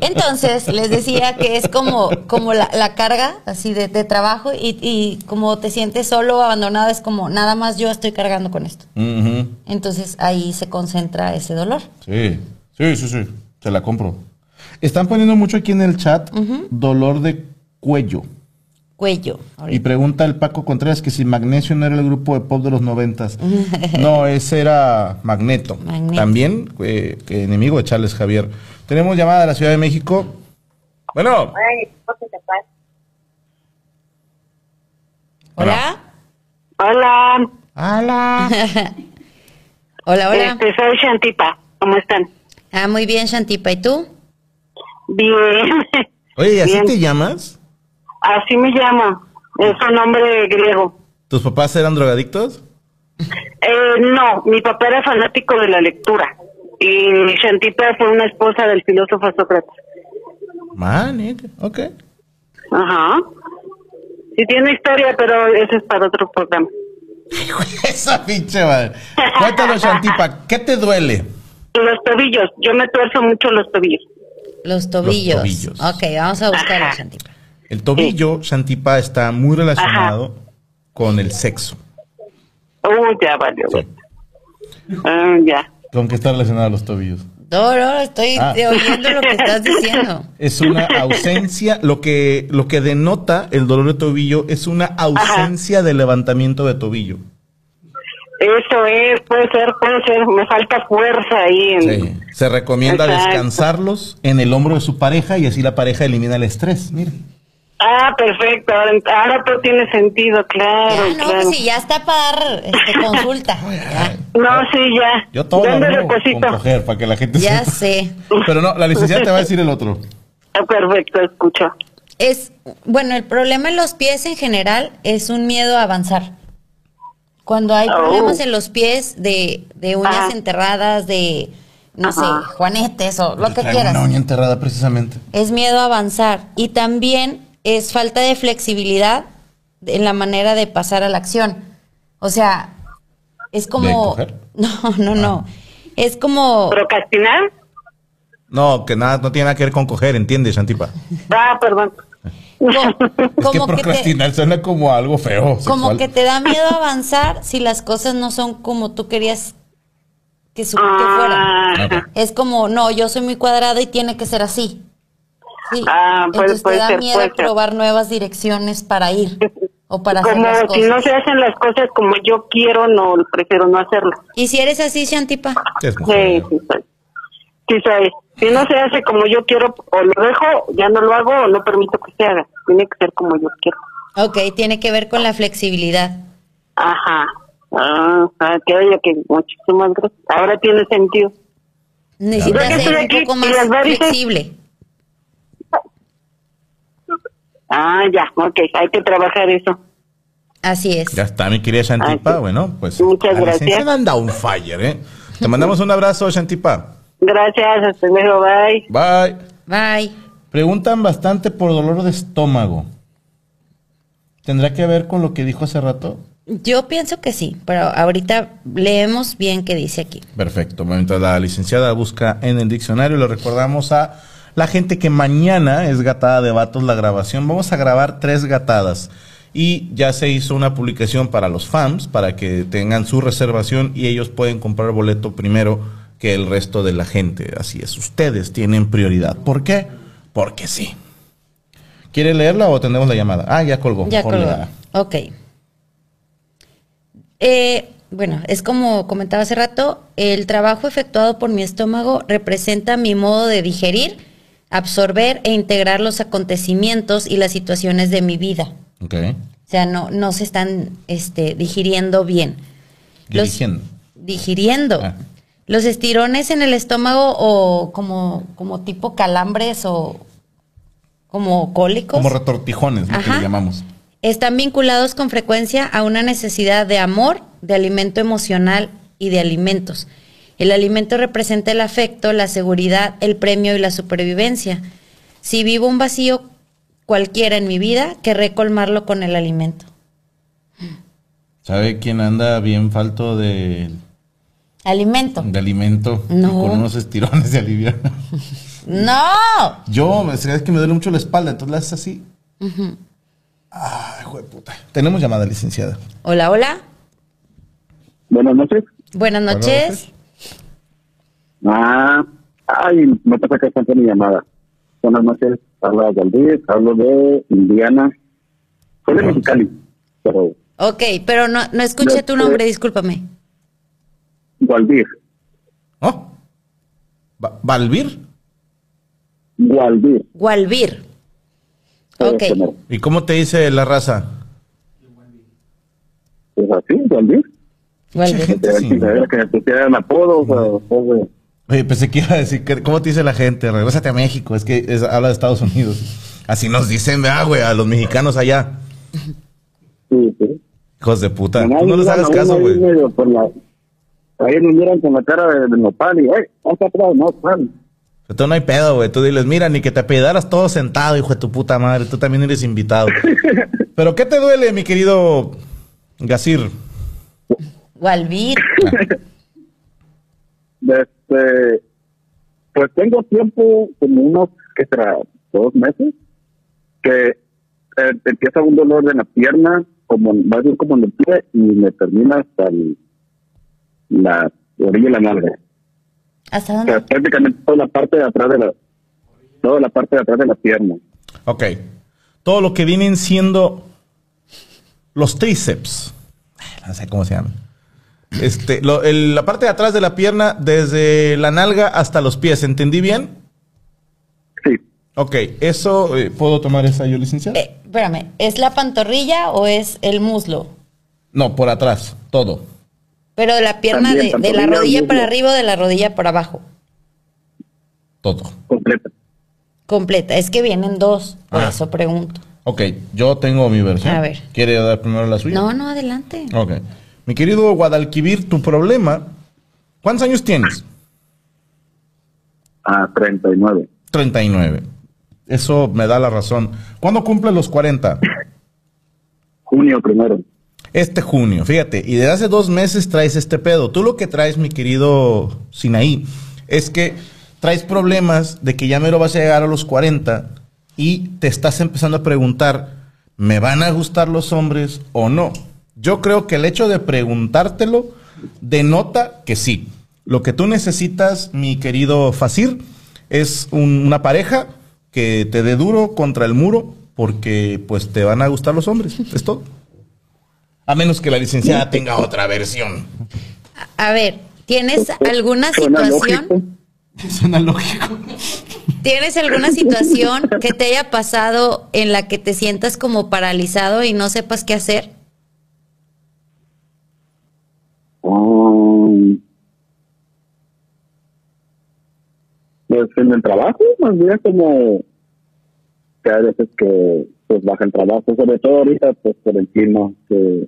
B: Entonces, les decía que es como, como la, la carga así de, de trabajo y, y como te sientes solo, abandonado, es como nada más yo estoy cargando con esto. Entonces ahí se concentra ese dolor.
A: Sí, sí, sí, sí. Se la compro. Están poniendo mucho aquí en el chat dolor de cuello.
B: Cuello.
A: Y pregunta el Paco Contreras que si Magnesio no era el grupo de pop de los noventas. *laughs* No, ese era Magneto.
B: Magneto.
A: También eh, enemigo de Charles Javier. Tenemos llamada de la Ciudad de México. Bueno,
B: Hola.
E: Hola,
A: ¡Hala! *laughs*
B: Hola, hola.
E: este, soy Shantipa. ¿Cómo están?
B: Ah, muy bien, Shantipa. ¿Y tú?
E: Bien.
A: Oye, ¿y así
E: Bien.
A: te llamas?
E: Así me llamo. Es un nombre griego.
A: ¿Tus papás eran drogadictos?
E: Eh, no, mi papá era fanático de la lectura. Y Shantipa fue una esposa del filósofo Sócrates.
A: Man, eh, ok.
E: Ajá. Sí tiene historia, pero eso es para otro programa. *laughs*
A: Esa pinche madre. Cuéntanos, Shantipa, ¿qué te duele?
E: Los tobillos. Yo me tuerzo mucho los tobillos.
B: Los tobillos.
A: tobillos.
B: Ok, vamos a buscarlo,
E: Ajá.
B: Shantipa.
A: El tobillo, Shantipa, está muy relacionado con el sexo.
E: Uy, ya valió.
A: Sí.
E: Ah, ya.
A: ¿Con qué está relacionado los tobillos?
B: No, no, estoy
A: Ah.
B: oyendo lo que estás diciendo. *laughs*
A: Es una ausencia, lo que, lo que denota el dolor de tobillo es una ausencia de levantamiento de tobillo.
E: Eso es, puede ser, puede ser. Me falta fuerza ahí. En...
A: Sí. Se recomienda
E: Exacto.
A: descansarlos en el hombro de su pareja y así la pareja elimina el estrés. Mire.
E: Ah, perfecto. Ahora, todo tiene sentido, claro.
B: Ya, no,
E: claro.
B: pues sí, ya está para dar este, *laughs* consulta.
E: No, sí, ya.
A: Yo todo lo
E: ¿Dónde
A: hago con coger para que la gente
B: ya
A: sepa.
B: sé.
A: Pero no, la licenciada te va a decir el otro.
E: Ah, perfecto, escucho.
B: Es, bueno, el problema en los pies en general es un miedo a avanzar. Cuando hay
E: Oh.
B: problemas en los pies de, de uñas
E: Ajá.
B: enterradas, de, no sé, juanetes o lo que quieras.
A: una uña enterrada precisamente.
B: Es miedo a avanzar. Y también es falta de flexibilidad en la manera de pasar a la acción. O sea, es como... *laughs* No, no, no. Es como...
E: ¿Procrastinar?
A: No, que nada, no tiene nada que ver con coger, ¿entiendes, Shantipa?
E: Ah, perdón.
B: co- *laughs*
A: Es que
B: como que te,
A: procrastinar suena como algo feo.
B: como
A: sexual.
B: que te da miedo avanzar si las cosas no son como tú querías que, su- que fueran.
E: Ah,
A: Ok.
B: Es como, no, yo soy muy cuadrado y tiene que ser así. Sí.
E: Ah, puede-
B: Entonces
E: puede
B: te da
E: ser,
B: miedo
E: puede ser.
B: probar nuevas direcciones para ir o para hacer
E: como
B: las
E: si
B: cosas.
E: no se hacen las cosas como yo quiero, no prefiero no hacerlo.
B: Y si eres así, Shantipa,
E: Sí, sí soy. Sí soy. Si no se hace como yo quiero, o lo dejo, ya no lo hago, o no permito que se haga. Tiene que ser como yo quiero.
B: ok, tiene que ver con la flexibilidad.
E: Ajá. Ah, ah, que oye, que muchísimas gracias. Ahora tiene sentido.
B: Necesitas ser un
E: aquí,
B: poco más
E: las varices-
B: flexible.
E: Ah, ya, ok, hay que trabajar eso.
B: Así es.
A: Ya está, mi querida Shantipa. Bueno, pues.
E: Muchas
A: la
E: gracias.
A: licenciada anda un fire, ¿eh? Te mandamos un abrazo, Shantipa.
E: Gracias, hasta luego, bye.
A: Bye.
B: Bye.
A: Preguntan bastante por dolor de estómago. ¿Tendrá que ver con lo que dijo hace rato?
B: Yo pienso que sí, pero ahorita leemos bien qué dice aquí.
A: Perfecto. Mientras la licenciada busca en el diccionario, le recordamos a la gente que mañana es gatada de vatos la grabación. Vamos a grabar tres gatadas. Y ya se hizo una publicación para los fans, para que tengan su reservación y ellos pueden comprar boleto primero que el resto de la gente. Así es, ustedes tienen prioridad. ¿Por qué? Porque sí. ¿Quiere leerla o tenemos la llamada? Ah, ya colgó.
B: Ya colgó. Ok. Eh, bueno, es como comentaba hace rato, el trabajo efectuado por mi estómago representa mi modo de digerir, absorber e integrar los acontecimientos y las situaciones de mi vida.
A: Ok.
B: O sea, no, no se están este, digiriendo bien. Los- digiriendo.
A: Ah.
B: Los estirones en el estómago o como, como tipo calambres o como cólicos.
A: Como retortijones, lo que le llamamos.
B: Están vinculados con frecuencia a una necesidad de amor, de alimento emocional y de alimentos. El alimento representa el afecto, la seguridad, el premio y la supervivencia. Si vivo un vacío cualquiera en mi vida, querré colmarlo con el alimento.
A: ¿Sabe quién anda bien falto de,
B: Alimento.
A: de alimento?
B: No.
A: Con unos estirones de aliviar. *laughs*
B: ¡No!
A: Yo, es que me duele mucho la espalda, entonces la haces así. Ay, hijo de puta. Tenemos llamada, licenciada.
B: Hola, hola.
D: Buenas noches.
B: Buenas
A: Buenas
B: noches.
D: Ah, ay, me pasa que está mi llamada. Buenas noches. Habla Valdés, hablo de Indiana. Soy de Mexicali, pero
B: Ok, pero no, no escuché tu nombre, discúlpame.
D: Gualdir.
A: ¿Oh? Va- ¿Valvir?
D: Gualdir.
B: Gualvir. Ok.
D: Como-
A: ¿Y cómo te dice la raza?
D: ¿Es así, Gualdir?
B: Gualvir.
A: Gente
D: Que,
A: sin-
D: que, pusieran apodos o.
A: Oye, pensé que iba a decir, que- ¿cómo te dice la gente? Regrésate a México, es que es- habla de Estados Unidos. Así nos dicen, ¿verdad, güey? A los mexicanos allá.
D: Sí, sí.
A: Hijos de puta. Tú no les hagas caso, güey.
D: Ahí nos miran con la cara de, de nopal y, ¡ay! ¿Hasta atrás? No, tal.
A: Tú no hay pedo, güey. Tú diles, mira, ni que te pedaras todo sentado, hijo de tu puta madre. Tú también eres invitado. *laughs* Pero, ¿qué te duele, mi querido Gasir?
B: Gualvir. *laughs*
D: Este, pues tengo tiempo, como unos, ¿qué será? Dos meses, que eh, empieza un dolor de la pierna, como va a ser como en el pie, y me termina hasta el- la orilla de la nalga.
B: ¿Hasta
D: O
B: dónde?
D: sea, prácticamente toda la parte de atrás de la, toda la parte de atrás de la pierna.
A: Ok. Todo lo que vienen siendo los tríceps. No sé cómo se llama. Este, lo- el- la parte de atrás de la pierna, desde la nalga hasta los pies. ¿Entendí bien?
D: Sí,
A: Ok, eso, eh, ¿puedo tomar esa yo, licenciado?
B: Eh, espérame, ¿es la pantorrilla o es el muslo?
A: No, por atrás, todo.
B: Pero de la pierna
D: También,
B: de, de la rodilla para arriba o de la rodilla para abajo.
A: Todo.
D: completa.
B: Completa. Es que vienen dos, por
A: Ah.
B: eso pregunto.
A: Ok, yo tengo mi versión.
B: A ver.
A: ¿Quiere dar primero la suya?
B: No, no, adelante.
A: Ok. Mi querido Guadalquivir, tu problema. ¿Cuántos años tienes?
D: A 39.
A: 39. Eso me da la razón. ¿Cuándo cumple los 40?
D: Junio primero.
A: Este junio, fíjate, y desde hace dos meses traes este pedo. Tú lo que traes, mi querido Sinaí, es que traes problemas de que ya mero vas a llegar a los 40 y te estás empezando a preguntar, ¿me van a gustar los hombres o no? Yo creo que el hecho de preguntártelo denota que sí. Lo que tú necesitas, mi querido Fasir, es un- una pareja que te dé duro contra el muro porque pues te van a gustar los hombres. Es todo. A menos que la licenciada tenga otra versión.
B: A ver, ¿tienes alguna situación?
A: Suena lógico.
B: ¿Tienes alguna situación que te haya pasado en la que te sientas como paralizado y no sepas qué hacer?
D: Um, pues en el trabajo, más bien como que hay veces que pues baja el trabajo, sobre todo ahorita pues por el clima que,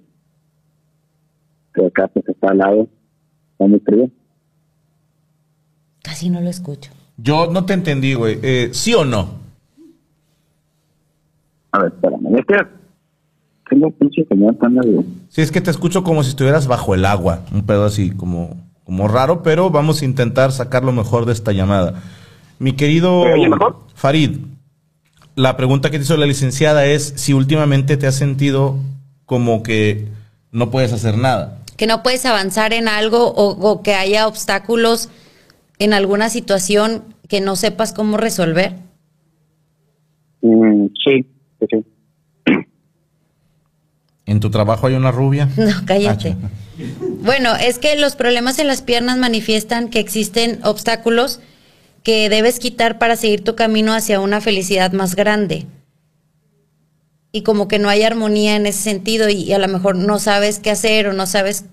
D: que acá pues está al lado, está muy frío.
B: Casi no lo escucho.
A: Yo no te entendí, güey. Eh, ¿Sí o no?
D: A ver, espérame, es que tengo pinche señal tan largo.
A: Sí, es que te escucho como si estuvieras bajo el agua. Un pedo así, como, como raro, pero vamos a intentar sacar lo mejor de esta llamada. Mi querido. Farid, la pregunta que te hizo la licenciada es si últimamente te has sentido como que no puedes hacer nada.
B: Que no puedes avanzar en algo o, o que haya obstáculos en alguna situación que no sepas cómo resolver.
D: Mm, sí, sí. *clears throat*
A: ¿En tu trabajo hay una rubia? *laughs*
B: No, cállate.
A: Ah,
B: Bueno, es que los problemas en las piernas manifiestan que existen obstáculos que debes quitar para seguir tu camino hacia una felicidad más grande. Y como que no hay armonía en ese sentido y, a lo mejor no sabes qué hacer o no sabes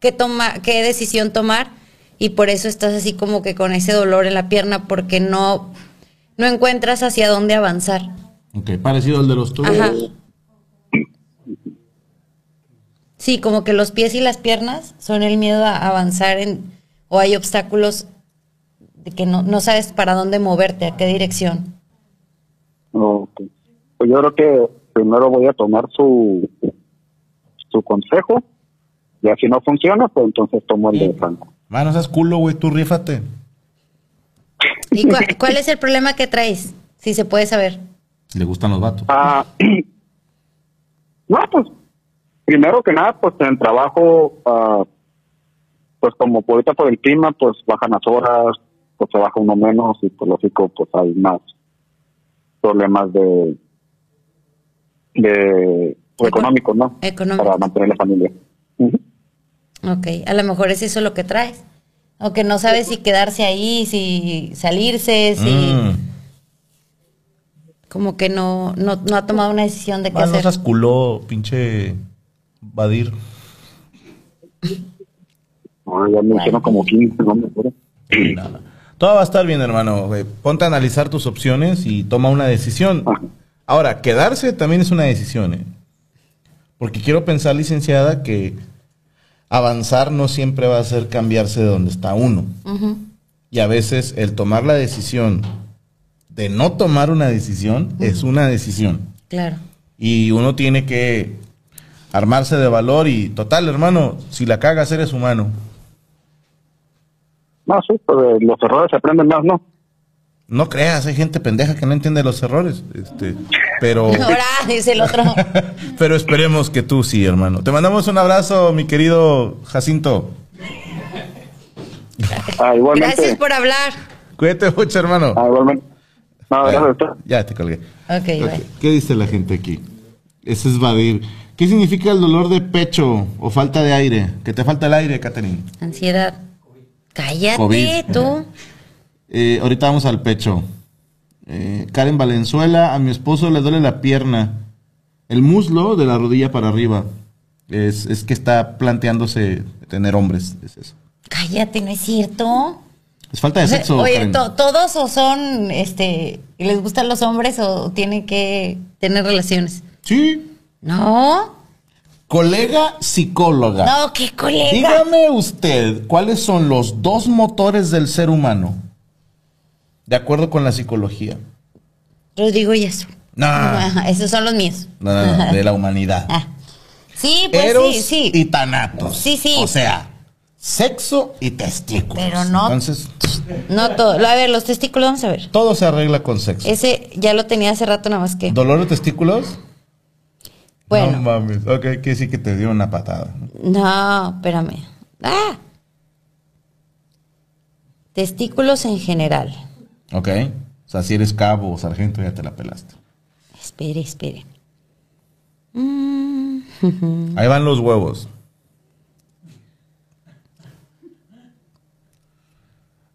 B: qué toma, qué decisión tomar y por eso estás así como que con ese dolor en la pierna porque no no encuentras hacia dónde avanzar.
A: Ok, parecido al de los tuyos.
B: Ajá. Sí, como que los pies y las piernas son el miedo a avanzar en, o hay obstáculos de que no, no sabes para dónde moverte, a qué dirección.
D: Ok. Pues yo creo que primero voy a tomar su, su consejo y así no funciona, pues entonces tomo el de Franco.
A: Mano, seas culo, güey, tú rífate.
B: ¿Y cuál es el problema que traes? Si se puede saber.
A: Le gustan los vatos.
D: Ah, *clears throat* no, pues primero que nada, pues en el trabajo, ah, pues como por ahorita por el clima, pues bajan las horas, pues trabaja uno menos y por lógico, pues hay más problemas de, de pues,
B: Econ-
D: económicos, ¿no?
B: económicos.
D: Para mantener la familia. Ujú.
B: Ok, a lo mejor es eso lo que traes. O que no sabes si quedarse ahí, si salirse, si...
A: Mm.
B: Como que no, no, no ha tomado una decisión de qué
A: no
B: hacer.
A: seas culo, pinche Badir.
D: No, ya me hicieron como 15, no me acuerdo.
A: Nada. Todo va a estar bien, hermano. Ponte a analizar tus opciones y toma una decisión.
D: Ajá.
A: Ahora, quedarse también es una decisión, ¿eh? Porque quiero pensar, licenciada, que avanzar no siempre va a ser cambiarse de donde está uno. Y a veces el tomar la decisión de no tomar una decisión es una decisión.
B: Claro.
A: Y uno tiene que armarse de valor y, total, hermano, si la cagas eres humano.
D: No, sí, pues de los errores se aprenden más, ¿no?
A: No creas, hay gente pendeja que no entiende los errores. Este, pero, *laughs*
B: Ahora, dice el otro. *laughs*
A: pero esperemos que tú sí, hermano. Te mandamos un abrazo, mi querido Jacinto.
D: Ah, igualmente.
B: Gracias por hablar.
A: Cuídate mucho, hermano.
D: Ah, igualmente. No, gracias a usted.
A: Ya te colgué.
B: Ok,
A: Ok,
B: bye.
A: ¿Qué dice la gente aquí? Ese es Badir. ¿Qué significa el dolor de pecho o falta de aire? Que te falta el aire, Catherine.
B: Ansiedad. Cállate
A: COVID.
B: tú.
A: Eh, ahorita vamos al pecho. Eh, Karen Valenzuela, a mi esposo le duele la pierna, el muslo de la rodilla para arriba. Es, es que está planteándose tener hombres. Es eso.
B: Cállate, no es cierto.
A: Es falta de
B: O sea,
A: sexo.
B: Oye, to- todos o son, este, les gustan los hombres o tienen que tener relaciones.
A: Sí.
B: No,
A: Colega psicóloga.
B: no, qué colega.
A: Dígame usted, ¿cuáles son los dos motores del ser humano? De acuerdo con la psicología.
B: Rodrigo y eso.
A: No. *laughs*
B: Esos son los míos.
A: No, no, no, de la *laughs* humanidad.
B: Ah. Sí, pues
A: Eros
B: sí, sí.
A: y tanatos.
B: Sí, sí.
A: O sea, sexo y testículos.
B: Pero no-
A: Entonces,
B: No todo. A ver, los testículos, vamos a ver.
A: todo se arregla con sexo.
B: Ese ya lo tenía hace rato, nada más que.
A: ¿Dolor de testículos?
B: Bueno.
A: No mames. Ok, quiere decir que te dio una patada.
B: No, espérame. Ah. Testículos en general.
A: Ok. O sea, si eres cabo o sargento, ya te la pelaste.
B: Espere, espere. Mm, *laughs*
A: Ahí van los huevos.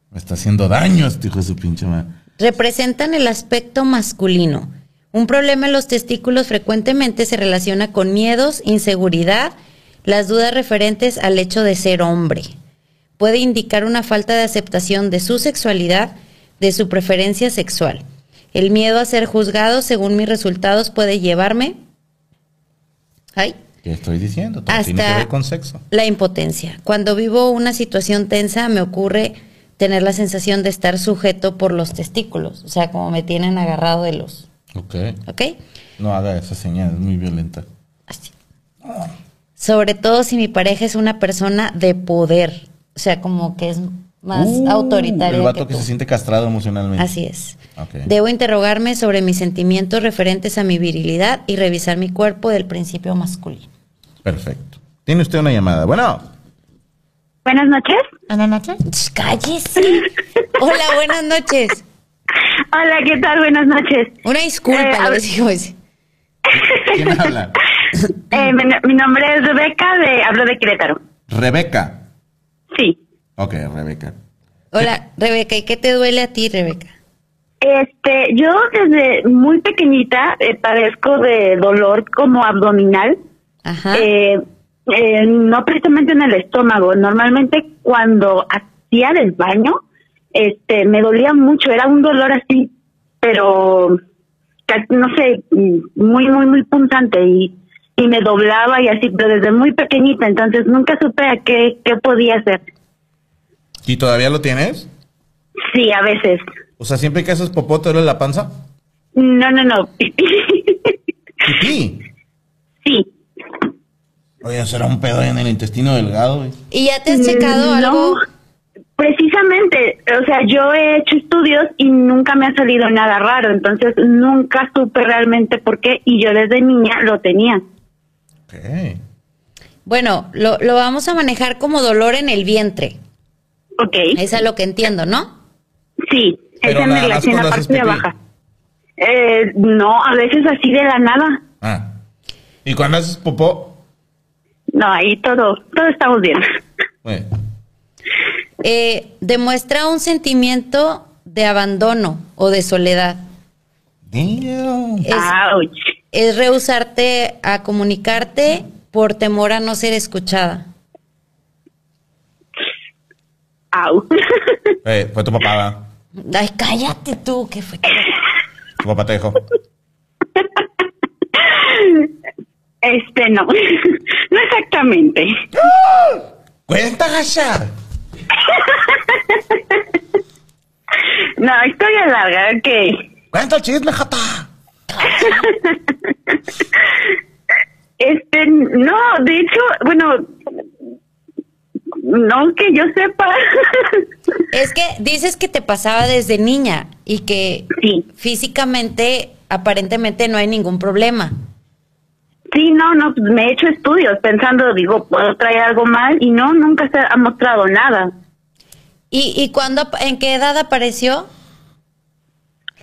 A: Me está haciendo daño este hijo de su pinche madre.
B: Representan el aspecto masculino. Un problema en los testículos frecuentemente se relaciona con miedos, inseguridad, las dudas referentes al hecho de ser hombre. Puede indicar una falta de aceptación de su sexualidad, de su preferencia sexual. El miedo a ser juzgado según mis resultados puede llevarme ay,
A: ¿Qué estoy diciendo? Todo tiene que
B: hasta
A: ver con sexo.
B: la impotencia. Cuando vivo una situación tensa me ocurre tener la sensación de estar sujeto por los testículos, o sea, como me tienen agarrado de los,
A: Ok.
B: ¿ok?
A: No haga esa señal, es muy violenta.
B: Así. Sobre todo si mi pareja es una persona de poder, o sea, como que es más
A: Uh,
B: autoritaria
A: El vato
B: que
A: que,
B: tú.
A: se siente castrado emocionalmente.
B: Así es.
A: Ok.
B: Debo interrogarme sobre mis sentimientos referentes a mi virilidad y revisar mi cuerpo del principio masculino.
A: Perfecto. Tiene usted una llamada. Bueno,
C: Buenas noches.
B: Buenas noches. Cállese. *laughs* Hola, buenas noches.
C: Hola, ¿qué tal? Buenas noches.
B: Una disculpa,
C: Eh,
B: lo digo ese.
A: ¿Quién habla? *laughs*
F: Eh, mi, mi nombre es Rebeca, de, hablo de Querétaro.
A: Rebeca.
F: Sí.
A: Ok, Rebeca.
B: Hola, Rebeca, ¿y qué te duele a ti, Rebeca?
F: Este, yo desde muy pequeñita eh, padezco de dolor como abdominal,
B: Ajá.
F: eh, eh, no precisamente en el estómago. Normalmente cuando hacía del baño, este, me dolía mucho, era un dolor así, pero no sé, muy, muy, muy punzante y, y me doblaba y así, pero desde muy pequeñita, entonces nunca supe a qué, qué podía hacer.
A: ¿Y todavía lo tienes?
F: Sí, a veces.
A: O sea, siempre que haces popó te duele la panza.
F: No, no, no.
A: Pipí.
F: sí.
A: Oye, será un pedo en el intestino delgado, güey.
B: ¿Y ya te has checado
F: Mm, No,
B: algo?
F: Precisamente, o sea, yo he hecho estudios y nunca me ha salido nada raro, entonces nunca supe realmente por qué y yo desde niña lo tenía.
A: Ok.
B: Bueno, lo, lo vamos a manejar como dolor en el vientre.
F: Ok,
B: Es a lo que entiendo, ¿no?
F: sí,
A: Pero
F: esa me la en la parte de abajo. Eh, no, a veces así de la nada.
A: Ah. ¿Y cuando haces popó?
F: No, ahí todo, todo estamos bien.
A: Güey.
B: Eh, demuestra un sentimiento de abandono o de soledad. Es,
F: Ouch.
B: es rehusarte a comunicarte por temor a no ser escuchada.
F: Au. *laughs*
A: Eh, fue tu papá, ¿verdad?
B: Ay, cállate tú, que fue.
A: Tu papá te dejó.
F: Este no, *laughs* no exactamente.
A: ¡Cuenta, Gasha! *laughs*
F: No, historia larga, ok.
A: ¡Cuenta el chisme, jata!
F: Este, no, de hecho, bueno, no que yo sepa. *laughs*
B: Es que dices que te pasaba desde niña y que
F: Sí.
B: físicamente, aparentemente, no hay ningún problema.
F: Sí, no, no, pues me he hecho estudios pensando, digo, puedo traer algo mal y no, nunca se ha mostrado nada.
B: ¿Y, y cuándo, en qué edad apareció?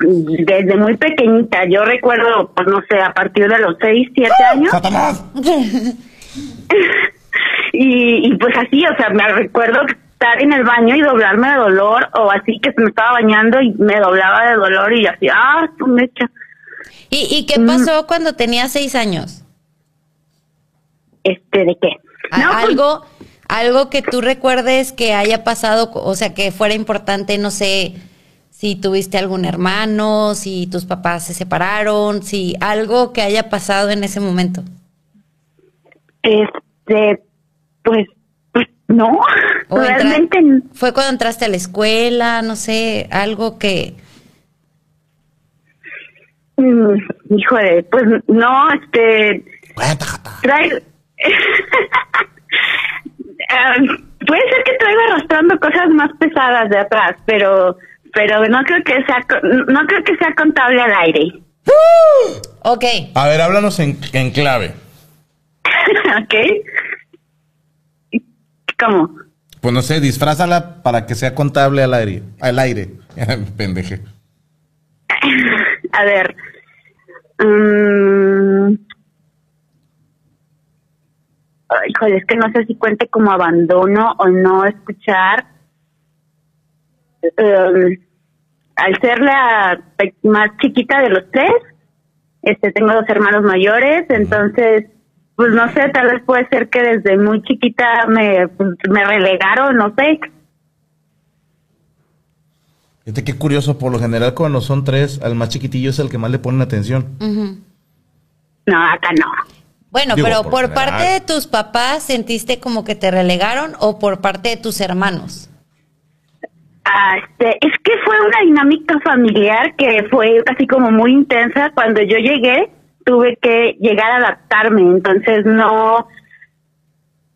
F: Desde muy pequeñita, yo recuerdo, pues no sé, a partir de los 6, 7 años.
A: ¡Satanás! *laughs*
F: Y, y pues así, o sea, me recuerdo estar en el baño y doblarme de dolor, o así que se me estaba bañando y me doblaba de dolor y así, ah, tu mecha.
B: ¿Y, y qué pasó cuando tenía seis años?
F: Este, ¿de qué? No, pues,
B: algo, algo que tú recuerdes que haya pasado, o sea, que fuera importante, no sé, si tuviste algún hermano, si tus papás se separaron, si algo que haya pasado en ese momento.
F: Este, pues, pues no, *laughs*
B: O entra-
F: realmente n-
B: fue cuando entraste a la escuela, no sé, algo que
F: mm, híjole, pues no, este,
A: ¡Cuenta,
F: Ah, *laughs* puede ser que traigo arrastrando cosas más pesadas de atrás, pero, pero no creo que sea, no creo que sea contable al aire.
B: Ok,
A: A ver, háblanos en, en clave. *laughs*
F: ¿Ok? ¿Cómo?
A: Pues no sé, disfrázala para que sea contable al aire. Al aire. *laughs* Pendeje.
F: A ver. ay, híjole, es que no sé si cuente como abandono o no escuchar. Em, al ser la más chiquita de los tres, este, tengo dos hermanos mayores, entonces, pues no sé, tal vez puede ser que desde muy chiquita me, pues, me relegaron, no sé.
A: Fíjate qué curioso, por lo general cuando son tres, al más chiquitillo es el que más le ponen atención.
F: No, acá no.
B: Bueno,
A: Digo,
B: pero
A: por
B: parte de tus papás sentiste como que te relegaron o por parte de tus hermanos.
F: Ah, este, es que fue una dinámica familiar que fue así como muy intensa. Cuando yo llegué, tuve que llegar a adaptarme, entonces no,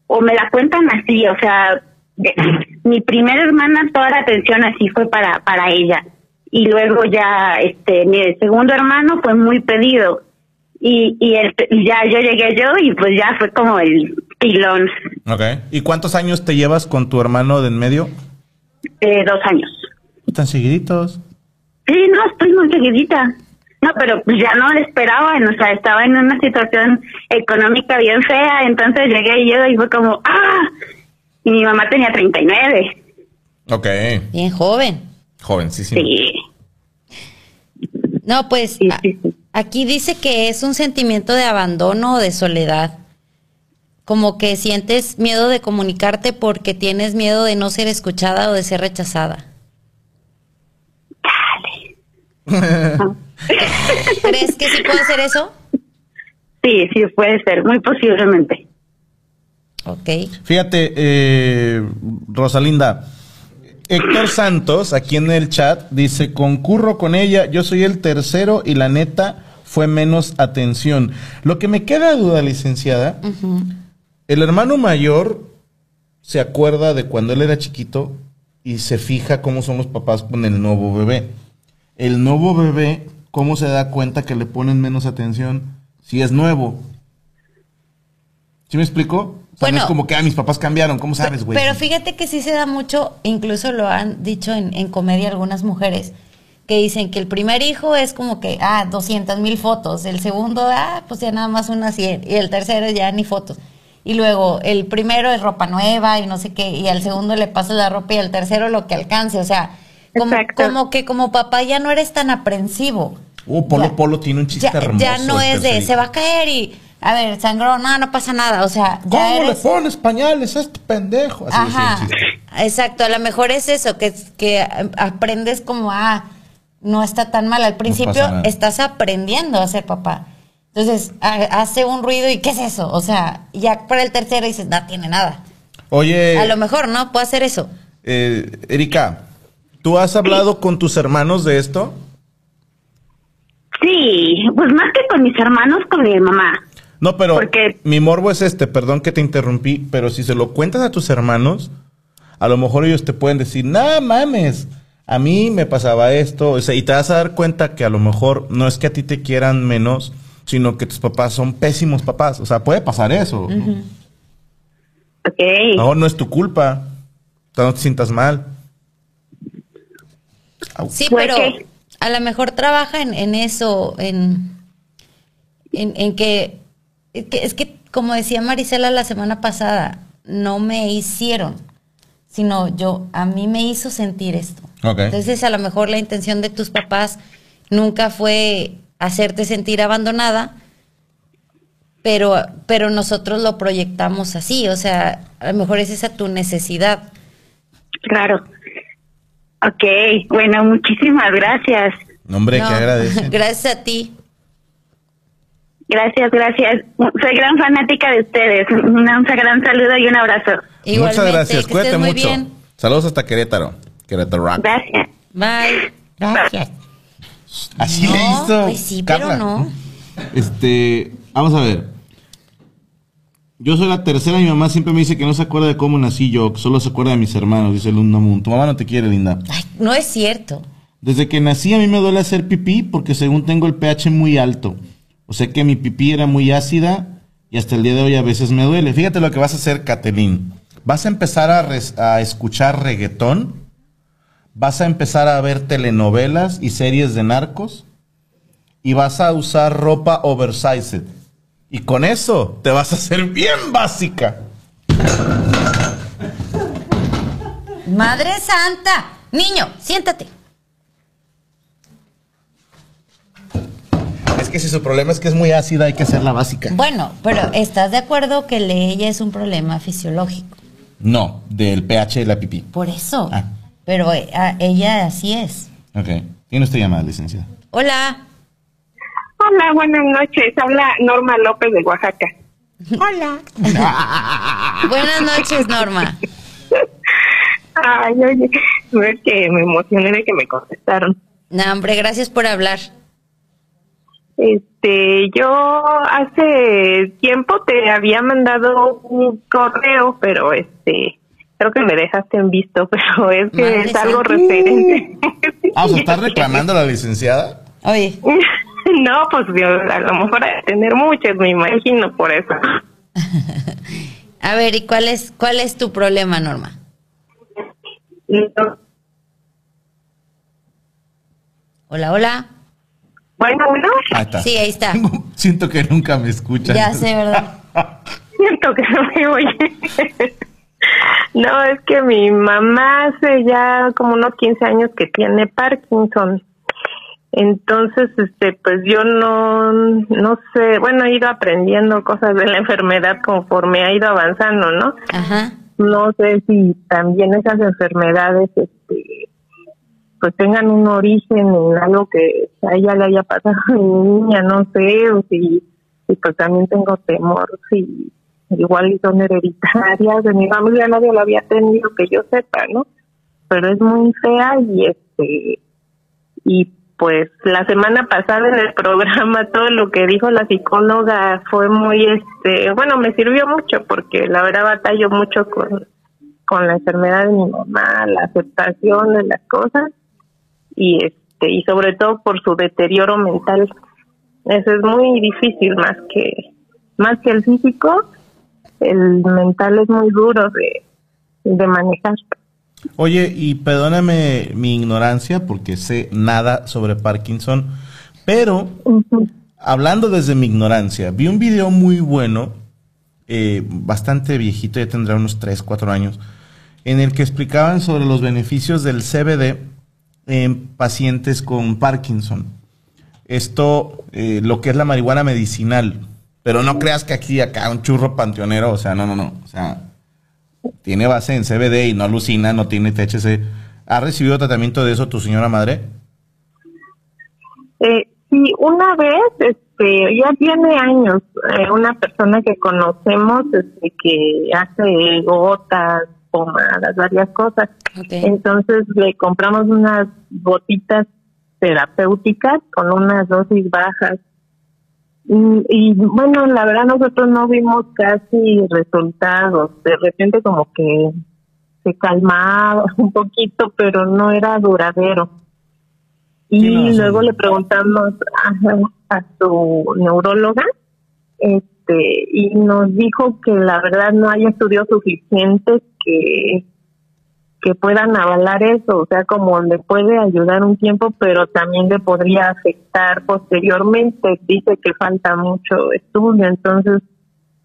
F: o me la cuentan así, o sea, de- mi primera hermana toda la atención así fue para para ella y luego ya, este, mi segundo hermano fue muy pedido y y, el, y ya yo llegué yo y pues ya fue como el pilón
A: Ok. ¿Y cuántos años te llevas con tu hermano de en medio?
F: de dos años.
A: Están seguiditos.
F: Sí, no, estoy muy seguidita. No, pero pues ya no lo esperaban, o sea, estaba en una situación económica bien fea, entonces llegué y yo y fue como, ¡ah! Y mi mamá tenía 39.
A: Ok.
B: Bien joven.
A: Jovencísimo.
F: Sí.
B: No, pues
F: Sí,
B: a-
F: sí, sí.
B: Aquí dice que es un sentimiento de abandono o de soledad. Como que sientes miedo de comunicarte porque tienes miedo de no ser escuchada o de ser rechazada. *laughs* ¿Crees que sí puede ser eso?
F: Sí, sí, puede ser, muy posiblemente.
B: Ok.
A: Fíjate, eh, Rosalinda. Héctor Santos, aquí en el chat, dice, concurro con ella, yo soy el tercero y la neta fue menos atención. Lo que me queda duda, licenciada, el hermano mayor se acuerda de cuando él era chiquito y se fija cómo son los papás con el nuevo bebé. El nuevo bebé, ¿cómo se da cuenta que le ponen menos atención si es nuevo? ¿Sí me explico? O sea, no
B: Bueno.
A: es como que, ah, mis papás cambiaron, ¿cómo sabes, güey?
B: Pero fíjate que sí se da mucho, incluso lo han dicho en, en comedia algunas mujeres, que dicen que el primer hijo es como que, ah, 200 mil fotos, el segundo, ah, pues ya nada más unas 100, y el tercero ya ni fotos. Y luego el primero es ropa nueva y no sé qué, y al segundo le pasas la ropa y al tercero lo que alcance. O sea, como, como que como papá ya no eres tan aprensivo.
A: Uh, Polo
B: Ya-
A: Polo tiene un chiste
B: ya,
A: hermoso.
B: ya no es de, se va a caer y, a ver, sangró, no, no pasa nada. O sea, ya
A: ¿Cómo le
B: eres...
A: pones pañales a este pendejo? Así
B: Ajá, exacto, a lo mejor es eso, que, que aprendes como, ah, no está tan mal. Al principio estás aprendiendo a ser papá. Entonces, ha- hace un ruido y ¿qué es eso? O sea, ya para el tercero dices, no tiene nada.
A: Oye,
B: A lo mejor, ¿no? Puede hacer eso.
A: eh, Erika, ¿tú has hablado con tus hermanos de esto?
F: Sí, pues más que con mis hermanos, con mi mamá.
A: No, pero
F: Porque-
A: mi morbo es este, perdón que te interrumpí, pero si se lo cuentas a tus hermanos, a lo mejor ellos te pueden decir, no mames, a mí me pasaba esto, o sea, y te vas a dar cuenta que a lo mejor no es que a ti te quieran menos, sino que tus papás son pésimos papás, o sea, puede pasar eso.
F: Ok.
A: No, no es tu culpa, no te sientas mal. Au.
B: Sí,
F: Puede
B: pero a lo mejor trabaja en, en eso, en, en, en que, es que, es que, como decía Marisela la semana pasada, no me hicieron, sino yo, a mí me hizo sentir esto. Entonces, a lo mejor la intención de tus papás nunca fue hacerte sentir abandonada, pero, pero nosotros lo proyectamos así, o sea, a lo mejor es esa tu necesidad.
F: Claro. Ok, bueno, muchísimas gracias.
A: No, hombre,
B: No, *laughs*
A: que agradece.
B: Gracias a ti.
F: Gracias, gracias. Soy gran fanática de ustedes. Un gran saludo y un abrazo.
A: Muchas gracias,
B: que
A: cuídate
B: estés muy
A: mucho.
B: bien.
A: Saludos hasta Querétaro. Querétaro Rock.
F: Gracias.
B: Bye.
A: Gracias. Así
B: No,
A: le hizo.
B: pues sí, pero no.
A: Este, vamos a ver. Yo soy la tercera, mi mamá siempre me dice que no se acuerda de cómo nací yo, que solo se acuerda de mis hermanos, dice Lunda Moon. Tu mamá no te quiere, linda.
B: Ay, no es cierto.
A: Desde que nací a mí me duele hacer pipí porque según tengo el pH muy alto. O sea que mi pipí era muy ácida y hasta el día de hoy a veces me duele. Fíjate lo que vas a hacer, Catelín. Vas a empezar a, a escuchar reggaetón, vas a empezar a ver telenovelas y series de narcos y vas a usar ropa oversized. Y con eso te vas a hacer bien básica.
B: Madre Santa. Niño, siéntate.
A: Es que si su problema es que es muy ácida, hay que hacerla básica.
B: Bueno, pero ¿estás de acuerdo que el de ella es un problema fisiológico?
A: No, del pH de la pipí.
B: Por eso.
A: Ah.
B: Pero eh, a- ella así es.
A: Ok. Tiene usted llamada, licenciada.
B: Hola.
C: Hola, buenas noches. Habla Norma López de Oaxaca. *laughs*
B: Buenas noches, Norma.
C: Ay, oye, es que me emocioné de que me contestaron.
B: No, hombre, gracias por hablar.
C: Este, yo hace tiempo te había mandado un correo, pero este, creo que me dejaste en visto, *laughs* pero es que
B: Madre
C: es algo referente.
A: Ah, ¿está reclamando a la licenciada?
B: Oye, *laughs*
C: No, pues yo, a lo mejor hay que tener muchas, me imagino, por eso. *laughs*
B: a ver, ¿y cuál es, cuál es tu problema, Norma?
C: No,
B: Hola, hola.
C: Bueno, bueno,
A: Ahí está.
B: Sí, ahí está.
A: Siento que nunca me escuchan.
B: Ya sé, ¿verdad? *laughs*
C: siento que no me oye. no, es que mi mamá hace ya como unos 15 años que tiene Parkinson. Entonces, este, pues yo no, no sé, bueno, he ido aprendiendo cosas de la enfermedad conforme ha ido avanzando, ¿no?
B: Ajá.
C: No sé si también esas enfermedades, este, pues tengan un origen en algo que a ella le haya pasado *laughs* a mi niña, no sé, o si, y pues también tengo temor si igual son hereditarias, de mi familia nadie lo había tenido que yo sepa, ¿no? Pero es muy fea y este, y pues la semana pasada en el *laughs* programa todo lo que dijo la psicóloga fue muy este bueno me sirvió mucho porque la verdad batallo mucho con con la enfermedad de mi mamá la aceptación de las cosas y este y sobre todo por su deterioro mental. Eso es muy difícil más que más que el físico el mental es muy duro de de manejar.
A: Oye, y perdóname mi ignorancia porque sé nada sobre Parkinson, pero hablando desde mi ignorancia, vi un video muy bueno, eh, bastante viejito, ya tendrá unos 3, 4 años, en el que explicaban sobre los beneficios del CBD en pacientes con Parkinson. Esto, eh, lo que es la marihuana medicinal. Pero no creas que aquí, acá, un churro panteonero, o sea, no, no, no. O sea, tiene base en CBD y no alucina, no tiene THC. ¿Ha recibido tratamiento de eso tu señora madre?
C: Eh, sí, una vez, este, ya tiene años, eh, una persona que conocemos, este, que hace gotas, pomadas, varias cosas. Entonces le compramos unas gotitas terapéuticas con unas dosis bajas. Y, y, bueno, la verdad nosotros no vimos casi resultados. De repente como que se calmaba *laughs* un poquito, pero no era duradero. Y luego le preguntamos a, a su neuróloga este y nos dijo que la verdad no hay estudios suficientes que que puedan avalar eso, o sea, como le puede ayudar un tiempo, pero también le podría afectar posteriormente. Dice que falta mucho estudio, entonces,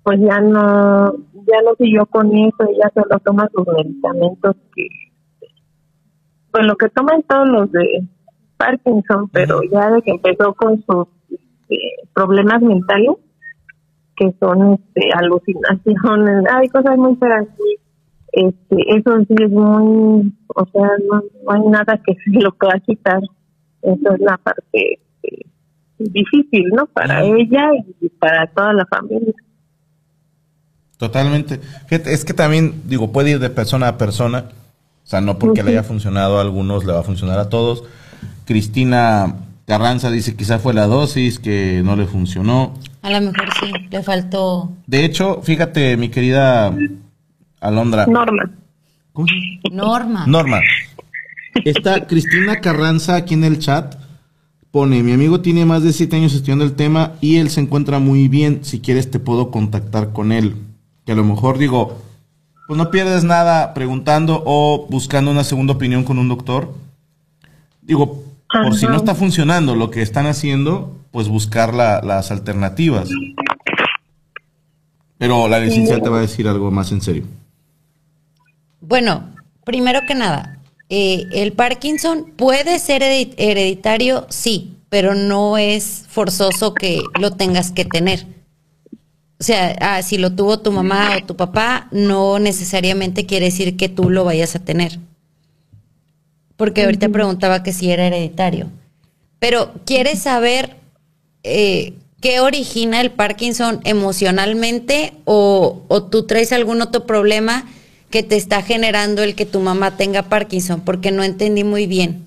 C: pues ya no, ya no siguió con eso, ella solo toma sus medicamentos que, pues lo que toman todos los de Parkinson, pero ya de que empezó con sus este, problemas mentales, que son este, alucinaciones, hay cosas muy feas, este, eso sí es muy, o sea, no, no hay nada que *laughs* se lo pueda quitar, eso es la parte este, difícil, ¿no? Para ella y para toda la familia.
A: Totalmente. Fíjate, es que también, digo, puede ir de persona a persona. O sea, no porque le haya funcionado a algunos, le va a funcionar a todos. Cristina Carranza dice quizá fue la dosis que no le funcionó.
B: A lo mejor sí, le faltó.
A: De hecho, fíjate, mi querida Alondra.
C: Norma.
A: ¿Cómo?
B: Norma.
A: Norma. Está Cristina Carranza aquí en el chat. Pone, mi amigo tiene más de siete años estudiando el tema y él se encuentra muy bien. Si quieres te puedo contactar con él. Que a lo mejor digo, pues no pierdes nada preguntando o buscando una segunda opinión con un doctor. Digo, por si no está funcionando lo que están haciendo, pues buscar la- las alternativas. Pero la licenciada te va a decir algo más en serio.
B: Bueno, primero que nada, eh, el Parkinson puede ser heredi- hereditario, sí, pero no es forzoso que lo tengas que tener. O sea, ah, si lo tuvo tu mamá o tu papá, no necesariamente quiere decir que tú lo vayas a tener. Porque ahorita preguntaba que si era hereditario. Pero ¿quieres saber eh, qué origina el Parkinson emocionalmente o, o tú traes algún otro problema que te está generando el que tu mamá tenga Parkinson? Porque no entendí muy bien.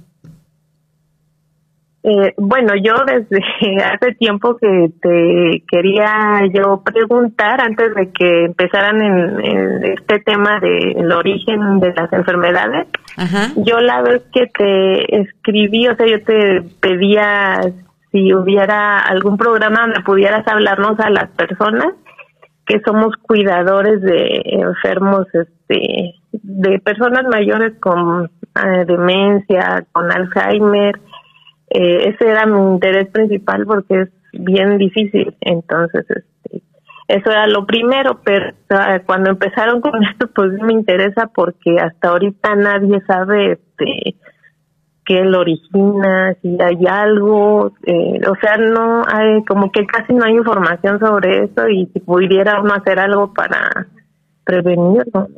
C: Eh, bueno, yo desde *laughs* hace tiempo que te quería yo preguntar, antes de que empezaran en, en este tema del origen de las enfermedades,
B: Ajá.
C: yo la vez que te escribí, o sea, yo te pedía si hubiera algún programa donde pudieras hablarnos a las personas que somos cuidadores de enfermos, este, de personas mayores con eh, demencia, con Alzheimer, eh, ese era mi interés principal porque es bien difícil. Entonces, este, eso era lo primero, pero cuando empezaron con *laughs* esto, pues me interesa porque hasta ahorita nadie sabe este, qué lo origina, si hay algo, eh, o sea, no hay, como que casi no hay información sobre eso y si pudiera uno hacer algo para prevenirlo.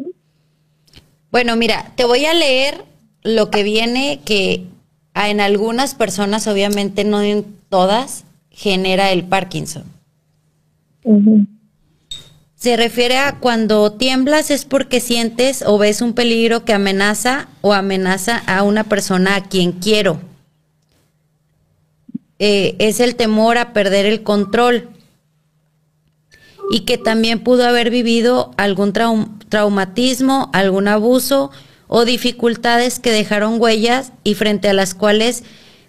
B: Bueno, mira, te voy a leer lo que viene que en algunas personas, obviamente no en todas, genera el Parkinson. Se refiere a cuando tiemblas es porque sientes o ves un peligro que amenaza o amenaza a una persona a quien quiero. Eh, es el temor a perder el control y que también pudo haber vivido algún traumatismo, algún abuso o dificultades que dejaron huellas y frente a las cuales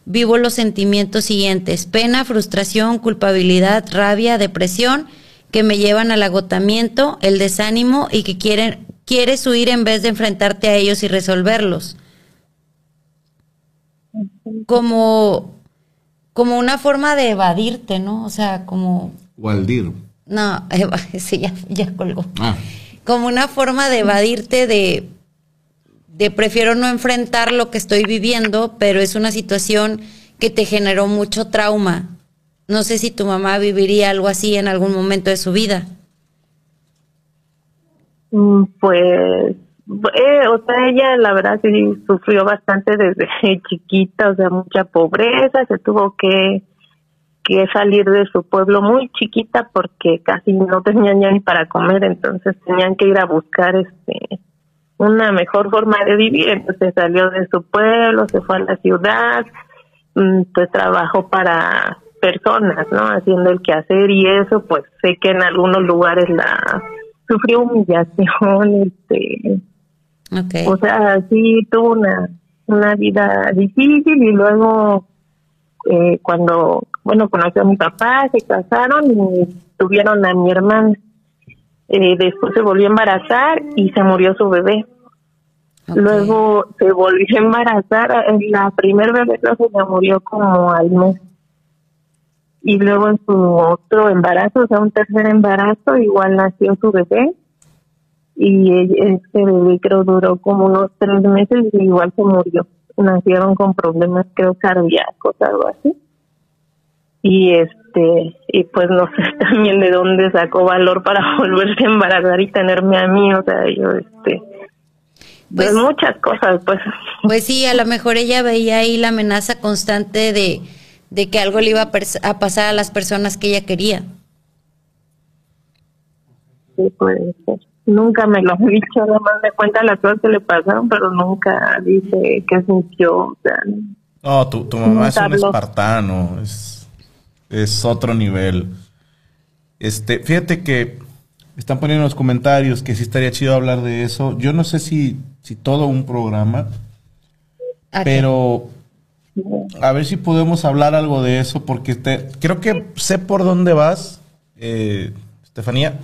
B: vivo los sentimientos siguientes, pena, frustración, culpabilidad, rabia, depresión, que me llevan al agotamiento, el desánimo y que quieren, quieres huir en vez de enfrentarte a ellos y resolverlos. Como, como una forma de evadirte, ¿no? O sea, como...
A: Waldir.
B: No, *laughs* sí, ya, ya colgó.
A: Ah.
B: Como una forma de evadirte de, de prefiero no enfrentar lo que estoy viviendo, pero es una situación que te generó mucho trauma. No sé si tu mamá viviría algo así en algún momento de su vida.
C: Mm, pues, eh, o sea, ella la verdad sí sufrió bastante desde *laughs* chiquita, o sea, mucha pobreza, se tuvo que que salir de su pueblo muy chiquita porque casi no tenían ya ni para comer, entonces tenían que ir a buscar este una mejor forma de vivir, entonces salió de su pueblo, se fue a la ciudad, mm, pues trabajó para personas, ¿no? Haciendo el quehacer y eso, pues sé que en algunos lugares la sufrió humillación, *laughs* este, o sea, sí tuvo una una vida difícil y luego eh, cuando bueno, conoció a mi papá, se casaron y tuvieron a mi hermana. Eh, después se volvió a embarazar y se murió su bebé. Luego se volvió a embarazar, la primer bebé se me murió como al mes. Y luego en su otro embarazo, o sea, un tercer embarazo, igual nació su bebé. Y ese bebé creo duró como unos tres meses y igual se murió. Nacieron con problemas creo cardíacos, algo así y este y pues no *laughs* sé también de dónde sacó valor para *laughs* volverse a embarazar y tenerme a mí o sea yo este pues, pues, muchas cosas pues
B: pues sí a lo mejor ella veía ahí la amenaza constante de, de que algo le iba a, a pasar a las personas que ella quería.
C: Sí puede ser. Nunca me lo ha dicho además de cuenta las cosas que le pasaron pero nunca dice qué sintió o sea
A: no. Tu, tu mamá es un espartano es es otro nivel. Este, fíjate que están poniendo en los comentarios que sí estaría chido hablar de eso. Yo no sé si, si todo un programa, pero a ver si podemos hablar algo de eso, porque te, creo que sé por dónde vas, eh, Estefanía,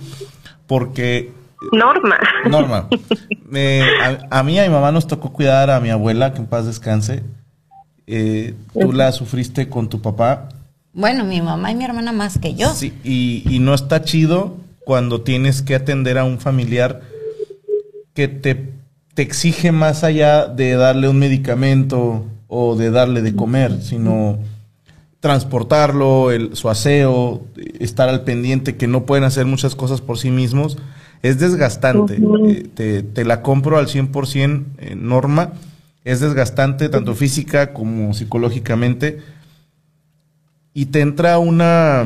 A: porque...
C: Norma.
A: Norma. *laughs* a, mí y a mi mamá nos tocó cuidar a mi abuela, que en paz descanse. Eh, tú la sufriste con tu papá
B: bueno, mi mamá y mi hermana más que yo.
A: Sí, y, no está chido cuando tienes que atender a un familiar que te, te exige más allá de darle un medicamento o de darle de comer, sino transportarlo, el, su aseo, estar al pendiente, que no pueden hacer muchas cosas por sí mismos, es desgastante. Eh, te, te, la compro al 100% en norma, es desgastante tanto física como psicológicamente y te entra una...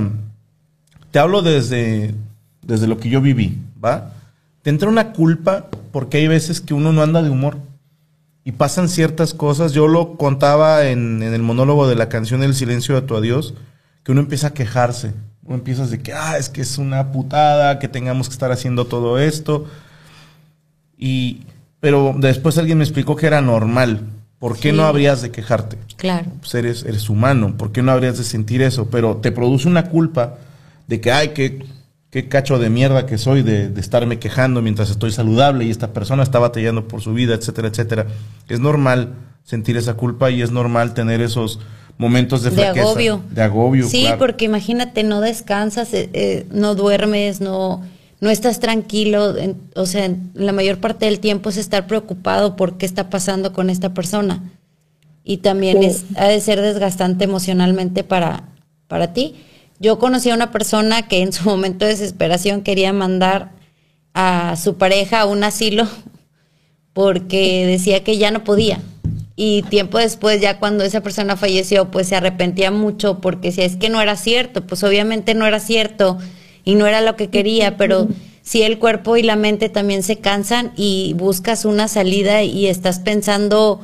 A: Te hablo desde, desde lo que yo viví, ¿va? Te entra una culpa porque hay veces que uno no anda de humor y pasan ciertas cosas. Yo lo contaba en, el monólogo de la canción El silencio de tu adiós, que uno empieza a quejarse. Uno empieza de que, ah, es que es una putada, que tengamos que estar haciendo todo esto. Y, pero después alguien me explicó que era normal. ¿Por qué no habrías de quejarte?
B: Claro.
A: Pues eres, eres humano, ¿por qué no habrías de sentir eso? Pero te produce una culpa de que, ay, qué, qué cacho de mierda que soy de, de, estarme quejando mientras estoy saludable y esta persona está batallando por su vida, etcétera, etcétera. Es normal sentir esa culpa y es normal tener esos momentos de
B: De
A: flaqueza.
B: agobio.
A: De agobio,
B: Sí,
A: claro.
B: porque imagínate, no descansas, eh, eh, no duermes, no, no estás tranquilo. en- o sea, en la mayor parte del tiempo es estar preocupado por qué está pasando con esta persona. Y también
C: Sí.
B: es, ha de ser desgastante emocionalmente para, para ti. Yo conocí a una persona que en su momento de desesperación quería mandar a su pareja a un asilo porque decía que ya no podía. Y tiempo después, ya cuando esa persona falleció, pues se arrepentía mucho porque si es que no era cierto, pues obviamente no era cierto y no era lo que quería, pero si el cuerpo y la mente también se cansan y buscas una salida y estás pensando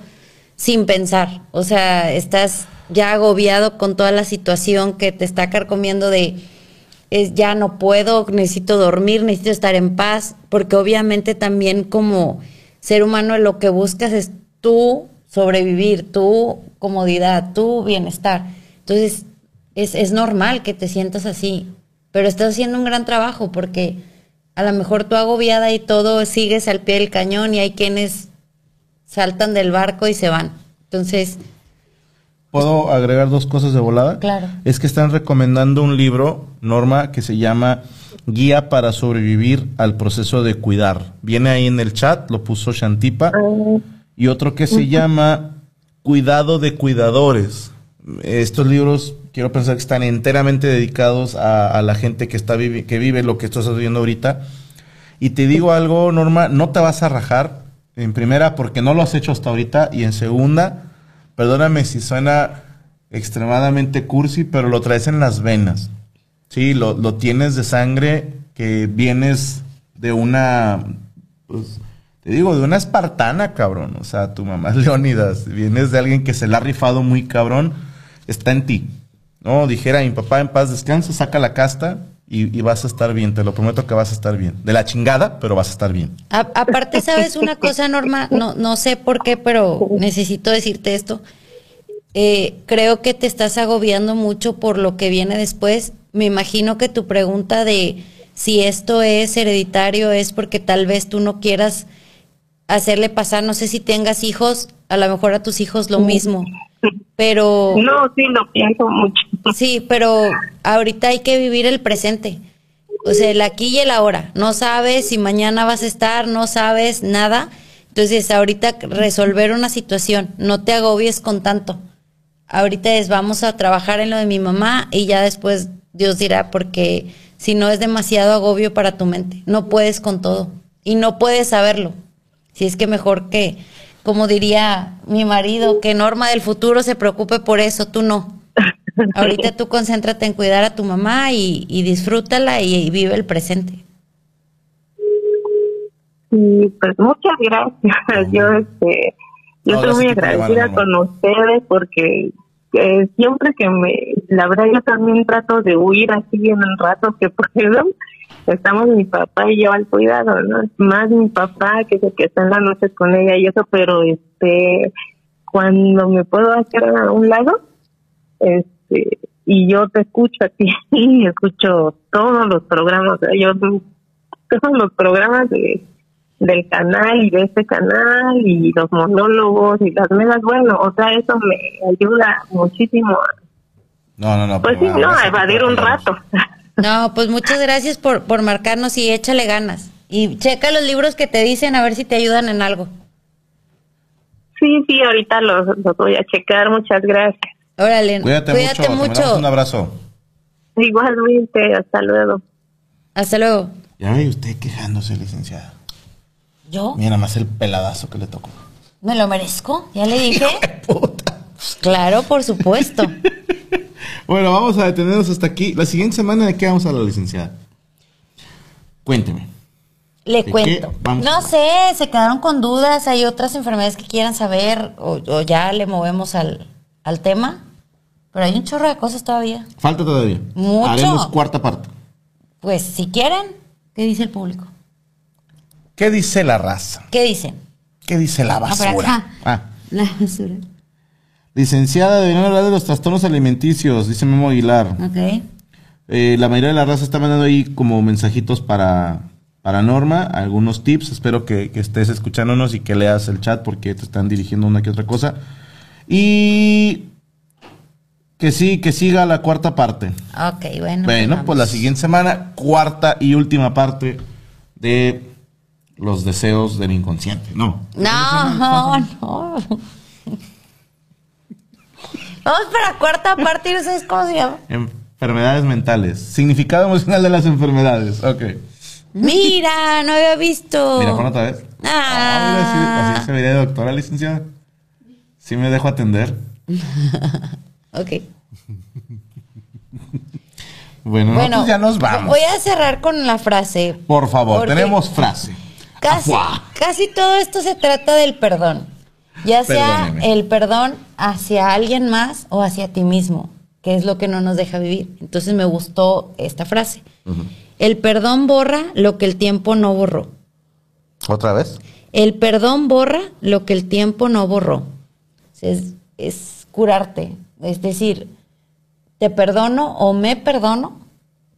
B: sin pensar, o sea, estás ya agobiado con toda la situación que te está carcomiendo de es ya no puedo, necesito dormir, necesito estar en paz, porque obviamente también como ser humano lo que buscas es tu sobrevivir, tu comodidad, tu bienestar. Entonces, es, es normal que te sientas así, pero estás haciendo un gran trabajo porque a lo mejor tú agobiada y todo sigues al pie del cañón y hay quienes saltan del barco y se van. Entonces,
A: ¿Puedo agregar dos cosas de volada?
B: Claro.
A: Es que están recomendando un libro, Norma, que se llama Guía para sobrevivir al proceso de cuidar. Viene ahí en el chat, lo puso Shantipa.
C: Ah,
A: Y otro que se llama Cuidado de Cuidadores. Estos libros quiero pensar que están enteramente dedicados a, a la gente que, está vivi- que vive lo que estás viendo ahorita. Y te digo algo, Norma, no te vas a rajar en primera porque no lo has hecho hasta ahorita y en segunda, perdóname si suena extremadamente cursi, pero lo traes en las venas. Sí, lo, lo tienes de sangre que vienes de una, pues, te digo, de una espartana, cabrón. O sea, tu mamá *laughs* Leónidas, vienes de alguien que se la ha rifado muy cabrón, está en ti. No, dijera mi papá en paz descanse, saca la casta y, vas a estar bien, te lo prometo que vas a estar bien. De la chingada, pero vas a estar bien.
B: A- aparte, ¿sabes una cosa, Norma? No, no sé por qué, pero necesito decirte esto. Eh, creo que te estás agobiando mucho por lo que viene después. Me imagino que tu pregunta de si esto es hereditario es porque tal vez tú no quieras hacerle pasar, no sé si tengas hijos, a lo mejor a tus hijos lo mismo, pero...
C: No, sí, lo pienso mucho.
B: Sí, pero ahorita hay que vivir el presente. O sea, el aquí y el ahora. No sabes si mañana vas a estar, no sabes nada. Entonces, ahorita resolver una situación, no te agobies con tanto. Ahorita es vamos a trabajar en lo de mi mamá y ya después Dios dirá, porque si no es demasiado agobio para tu mente. No puedes con todo y no puedes saberlo. Si es que mejor que, como diría mi marido, que Norma del futuro se preocupe por eso, tú no. *laughs* Ahorita tú concéntrate en cuidar a tu mamá y, y disfrútala y, y vive el presente.
C: Sí, pues muchas gracias. Yo, este, yo
A: No,
C: estoy muy agradecida con ustedes porque eh, siempre que me, la verdad yo también trato de huir así en el rato que puedo. Estamos mi papá y yo al cuidado, ¿no? Más mi papá que es el que está en la noche con ella y eso, pero este, cuando me puedo hacer a un lado, este, y yo te escucho a ti *laughs* y escucho todos los programas, sea, yo todos los programas de del canal y de este canal y los monólogos y las megas, bueno, o sea, eso me ayuda muchísimo a,
A: No, no, no.
C: pues sí, no, a evadir un rato. *laughs*
B: No, pues muchas gracias por, por marcarnos y échale ganas. Y checa los libros que te dicen a ver si te ayudan en algo.
C: Sí, sí, ahorita los, los voy a checar, muchas gracias.
B: Órale,
A: Cuídate, mucho. Te mandamos un abrazo.
C: Igualmente, hasta luego.
B: Hasta luego.
A: Ya ve usted quejándose, licenciada.
B: ¿Yo?
A: Mira nada más el peladazo que le tocó.
B: ¿Me lo merezco? ¿Ya le *laughs* dije? Claro, por supuesto. *laughs*
A: Bueno, vamos a detenernos hasta aquí. La siguiente semana, ¿de qué vamos a la licenciada? Cuénteme.
B: Le cuento. No sé, se quedaron con dudas. Hay otras enfermedades que quieran saber o, o ya le movemos al, al tema. Pero hay un chorro de cosas todavía.
A: Falta todavía.
B: Mucho.
A: Haremos cuarta parte.
B: Pues si quieren, ¿qué dice el público?
A: ¿Qué dice la raza?
B: ¿Qué dicen?
A: ¿Qué dice la
B: por
A: basura?
B: acá.
A: Ah.
B: La basura.
A: Licenciada, deberían hablar de los trastornos alimenticios, dice Memo Aguilar.
B: Ok.
A: Eh, la mayoría de la raza está mandando ahí como mensajitos para, para Norma, algunos tips. Espero que, que estés escuchándonos y que leas el chat porque te están dirigiendo una que otra cosa. Y que sí, que siga la cuarta parte.
B: Ok, bueno.
A: Bueno, pues la siguiente semana, cuarta y última parte de los deseos del inconsciente. No.
B: No, no. Vamos para cuarta parte, ¿y ¿sabes cómo se llama?
A: Enfermedades mentales. Significado emocional de las enfermedades. Ok.
B: Mira, no había visto.
A: Mira, pon otra vez.
B: Ah.
A: mira, así, así se vería doctora, licenciada. Sí me dejo atender. *laughs*
B: Ok.
A: Bueno, no,
B: Bueno,
A: pues ya nos vamos.
B: Voy a cerrar con la frase.
A: Por favor, tenemos frase.
B: Casi todo esto se trata del perdón. Ya sea el perdón hacia alguien más o hacia ti mismo, que es lo que no nos deja vivir. Entonces me gustó esta frase. El perdón borra lo que el tiempo no borró.
A: ¿Otra vez?
B: El perdón borra lo que el tiempo no borró. Es, es curarte. Es decir, te perdono o me perdono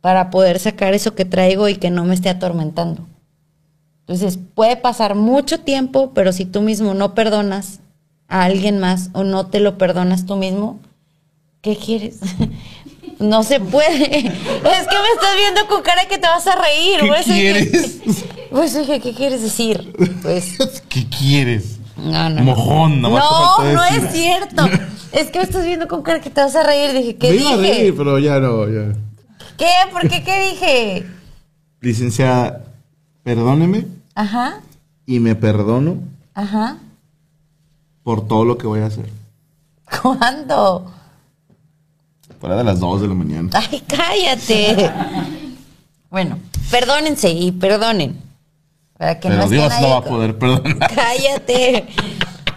B: para poder sacar eso que traigo y que no me esté atormentando. Entonces, puede pasar mucho tiempo, pero si tú mismo no perdonas a alguien más o no te lo perdonas tú mismo, ¿qué quieres? *laughs* No se puede. *laughs* Es que me estás viendo con cara que te vas a reír.
A: ¿Qué
B: pues,
A: quieres? *laughs*
B: Pues, oye, ¿qué quieres decir? Pues,
A: ¿Qué quieres?
B: no, no.
A: Mojón,
B: No, no
A: decir.
B: es cierto. Es que me estás viendo con cara que te vas a reír. Dije, ¿qué
A: Me iba a
B: dije?
A: reír, pero ya no, ya.
B: ¿Qué? ¿Por qué? ¿Qué dije?
A: Licenciada, perdóneme
B: Ajá,
A: y me perdono
B: ajá.
A: por todo lo que voy a hacer.
B: ¿Cuándo?
A: Fuera de las 2 de la mañana.
B: Ay, cállate. bueno, perdónense y perdonen. Para que no
A: Pero
B: estén
A: Dios no va a poder perdonar.
B: Cállate.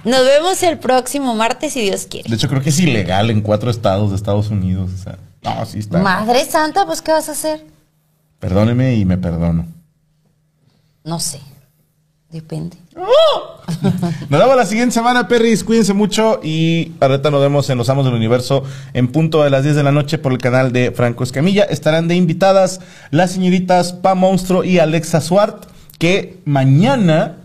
B: Nos vemos el próximo martes si Dios quiere.
A: De hecho, creo que es ilegal en cuatro estados de Estados Unidos. O sea, no, sí está.
B: Madre Santa, pues ¿qué vas a hacer?
A: Perdóneme y me perdono.
B: No sé. Depende.
A: Nos vemos la siguiente semana, perris. Cuídense mucho y ahorita nos vemos en Los Amos del Universo en punto de las 10 de la noche por el canal de Franco Escamilla. Estarán de invitadas las señoritas Pa Monstruo y Alexa Swart, que mañana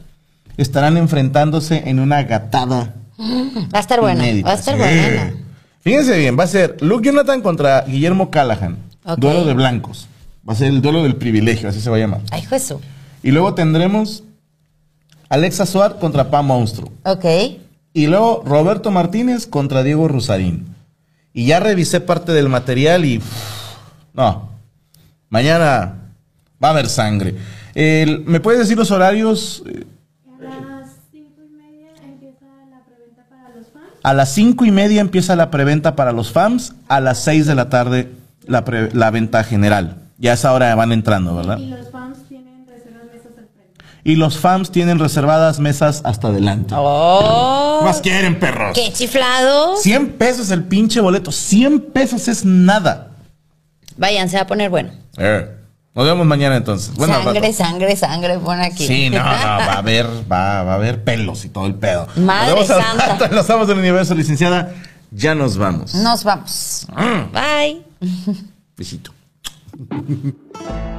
A: estarán enfrentándose en una gatada
B: Va a estar buena. Va a estar buena.
A: Fíjense bien, va a ser Luke Jonathan contra Guillermo Callahan. Duelo de blancos. Va a ser el duelo del privilegio, así se va a llamar.
B: Ay, Jesús.
A: Y luego tendremos Alexa Suárez contra Pa Monstruo.
B: Ok.
A: Y luego Roberto Martínez contra Diego Rusarín. Y ya revisé parte del material y... no. Mañana va a haber sangre. El- ¿Me puedes decir los horarios? A las cinco y media empieza la preventa para los fans. A las 6 de la tarde la, pre- la venta general. Ya a esa hora van entrando, ¿verdad?
G: Y los fans tienen reservas mesas al frente.
A: Y los fans tienen reservadas mesas hasta adelante.
B: Oh.
A: ¿Qué más quieren, perros?
B: ¡Qué chiflado!
A: 100 pesos el pinche boleto. 100 pesos es nada.
B: Vayan, se va a poner bueno.
A: Eh, Nos vemos mañana entonces. Bueno,
B: sangre,
A: rato.
B: sangre, sangre, pon aquí.
A: Sí, no, no, va a *laughs* haber, va, va a haber pelos y todo el pedo.
B: Madre
A: Nos vemos
B: santa.
A: rato Los Amos del Universo, licenciada. Ya nos vamos.
B: Nos vamos. Bye.
A: Besito. *laughs*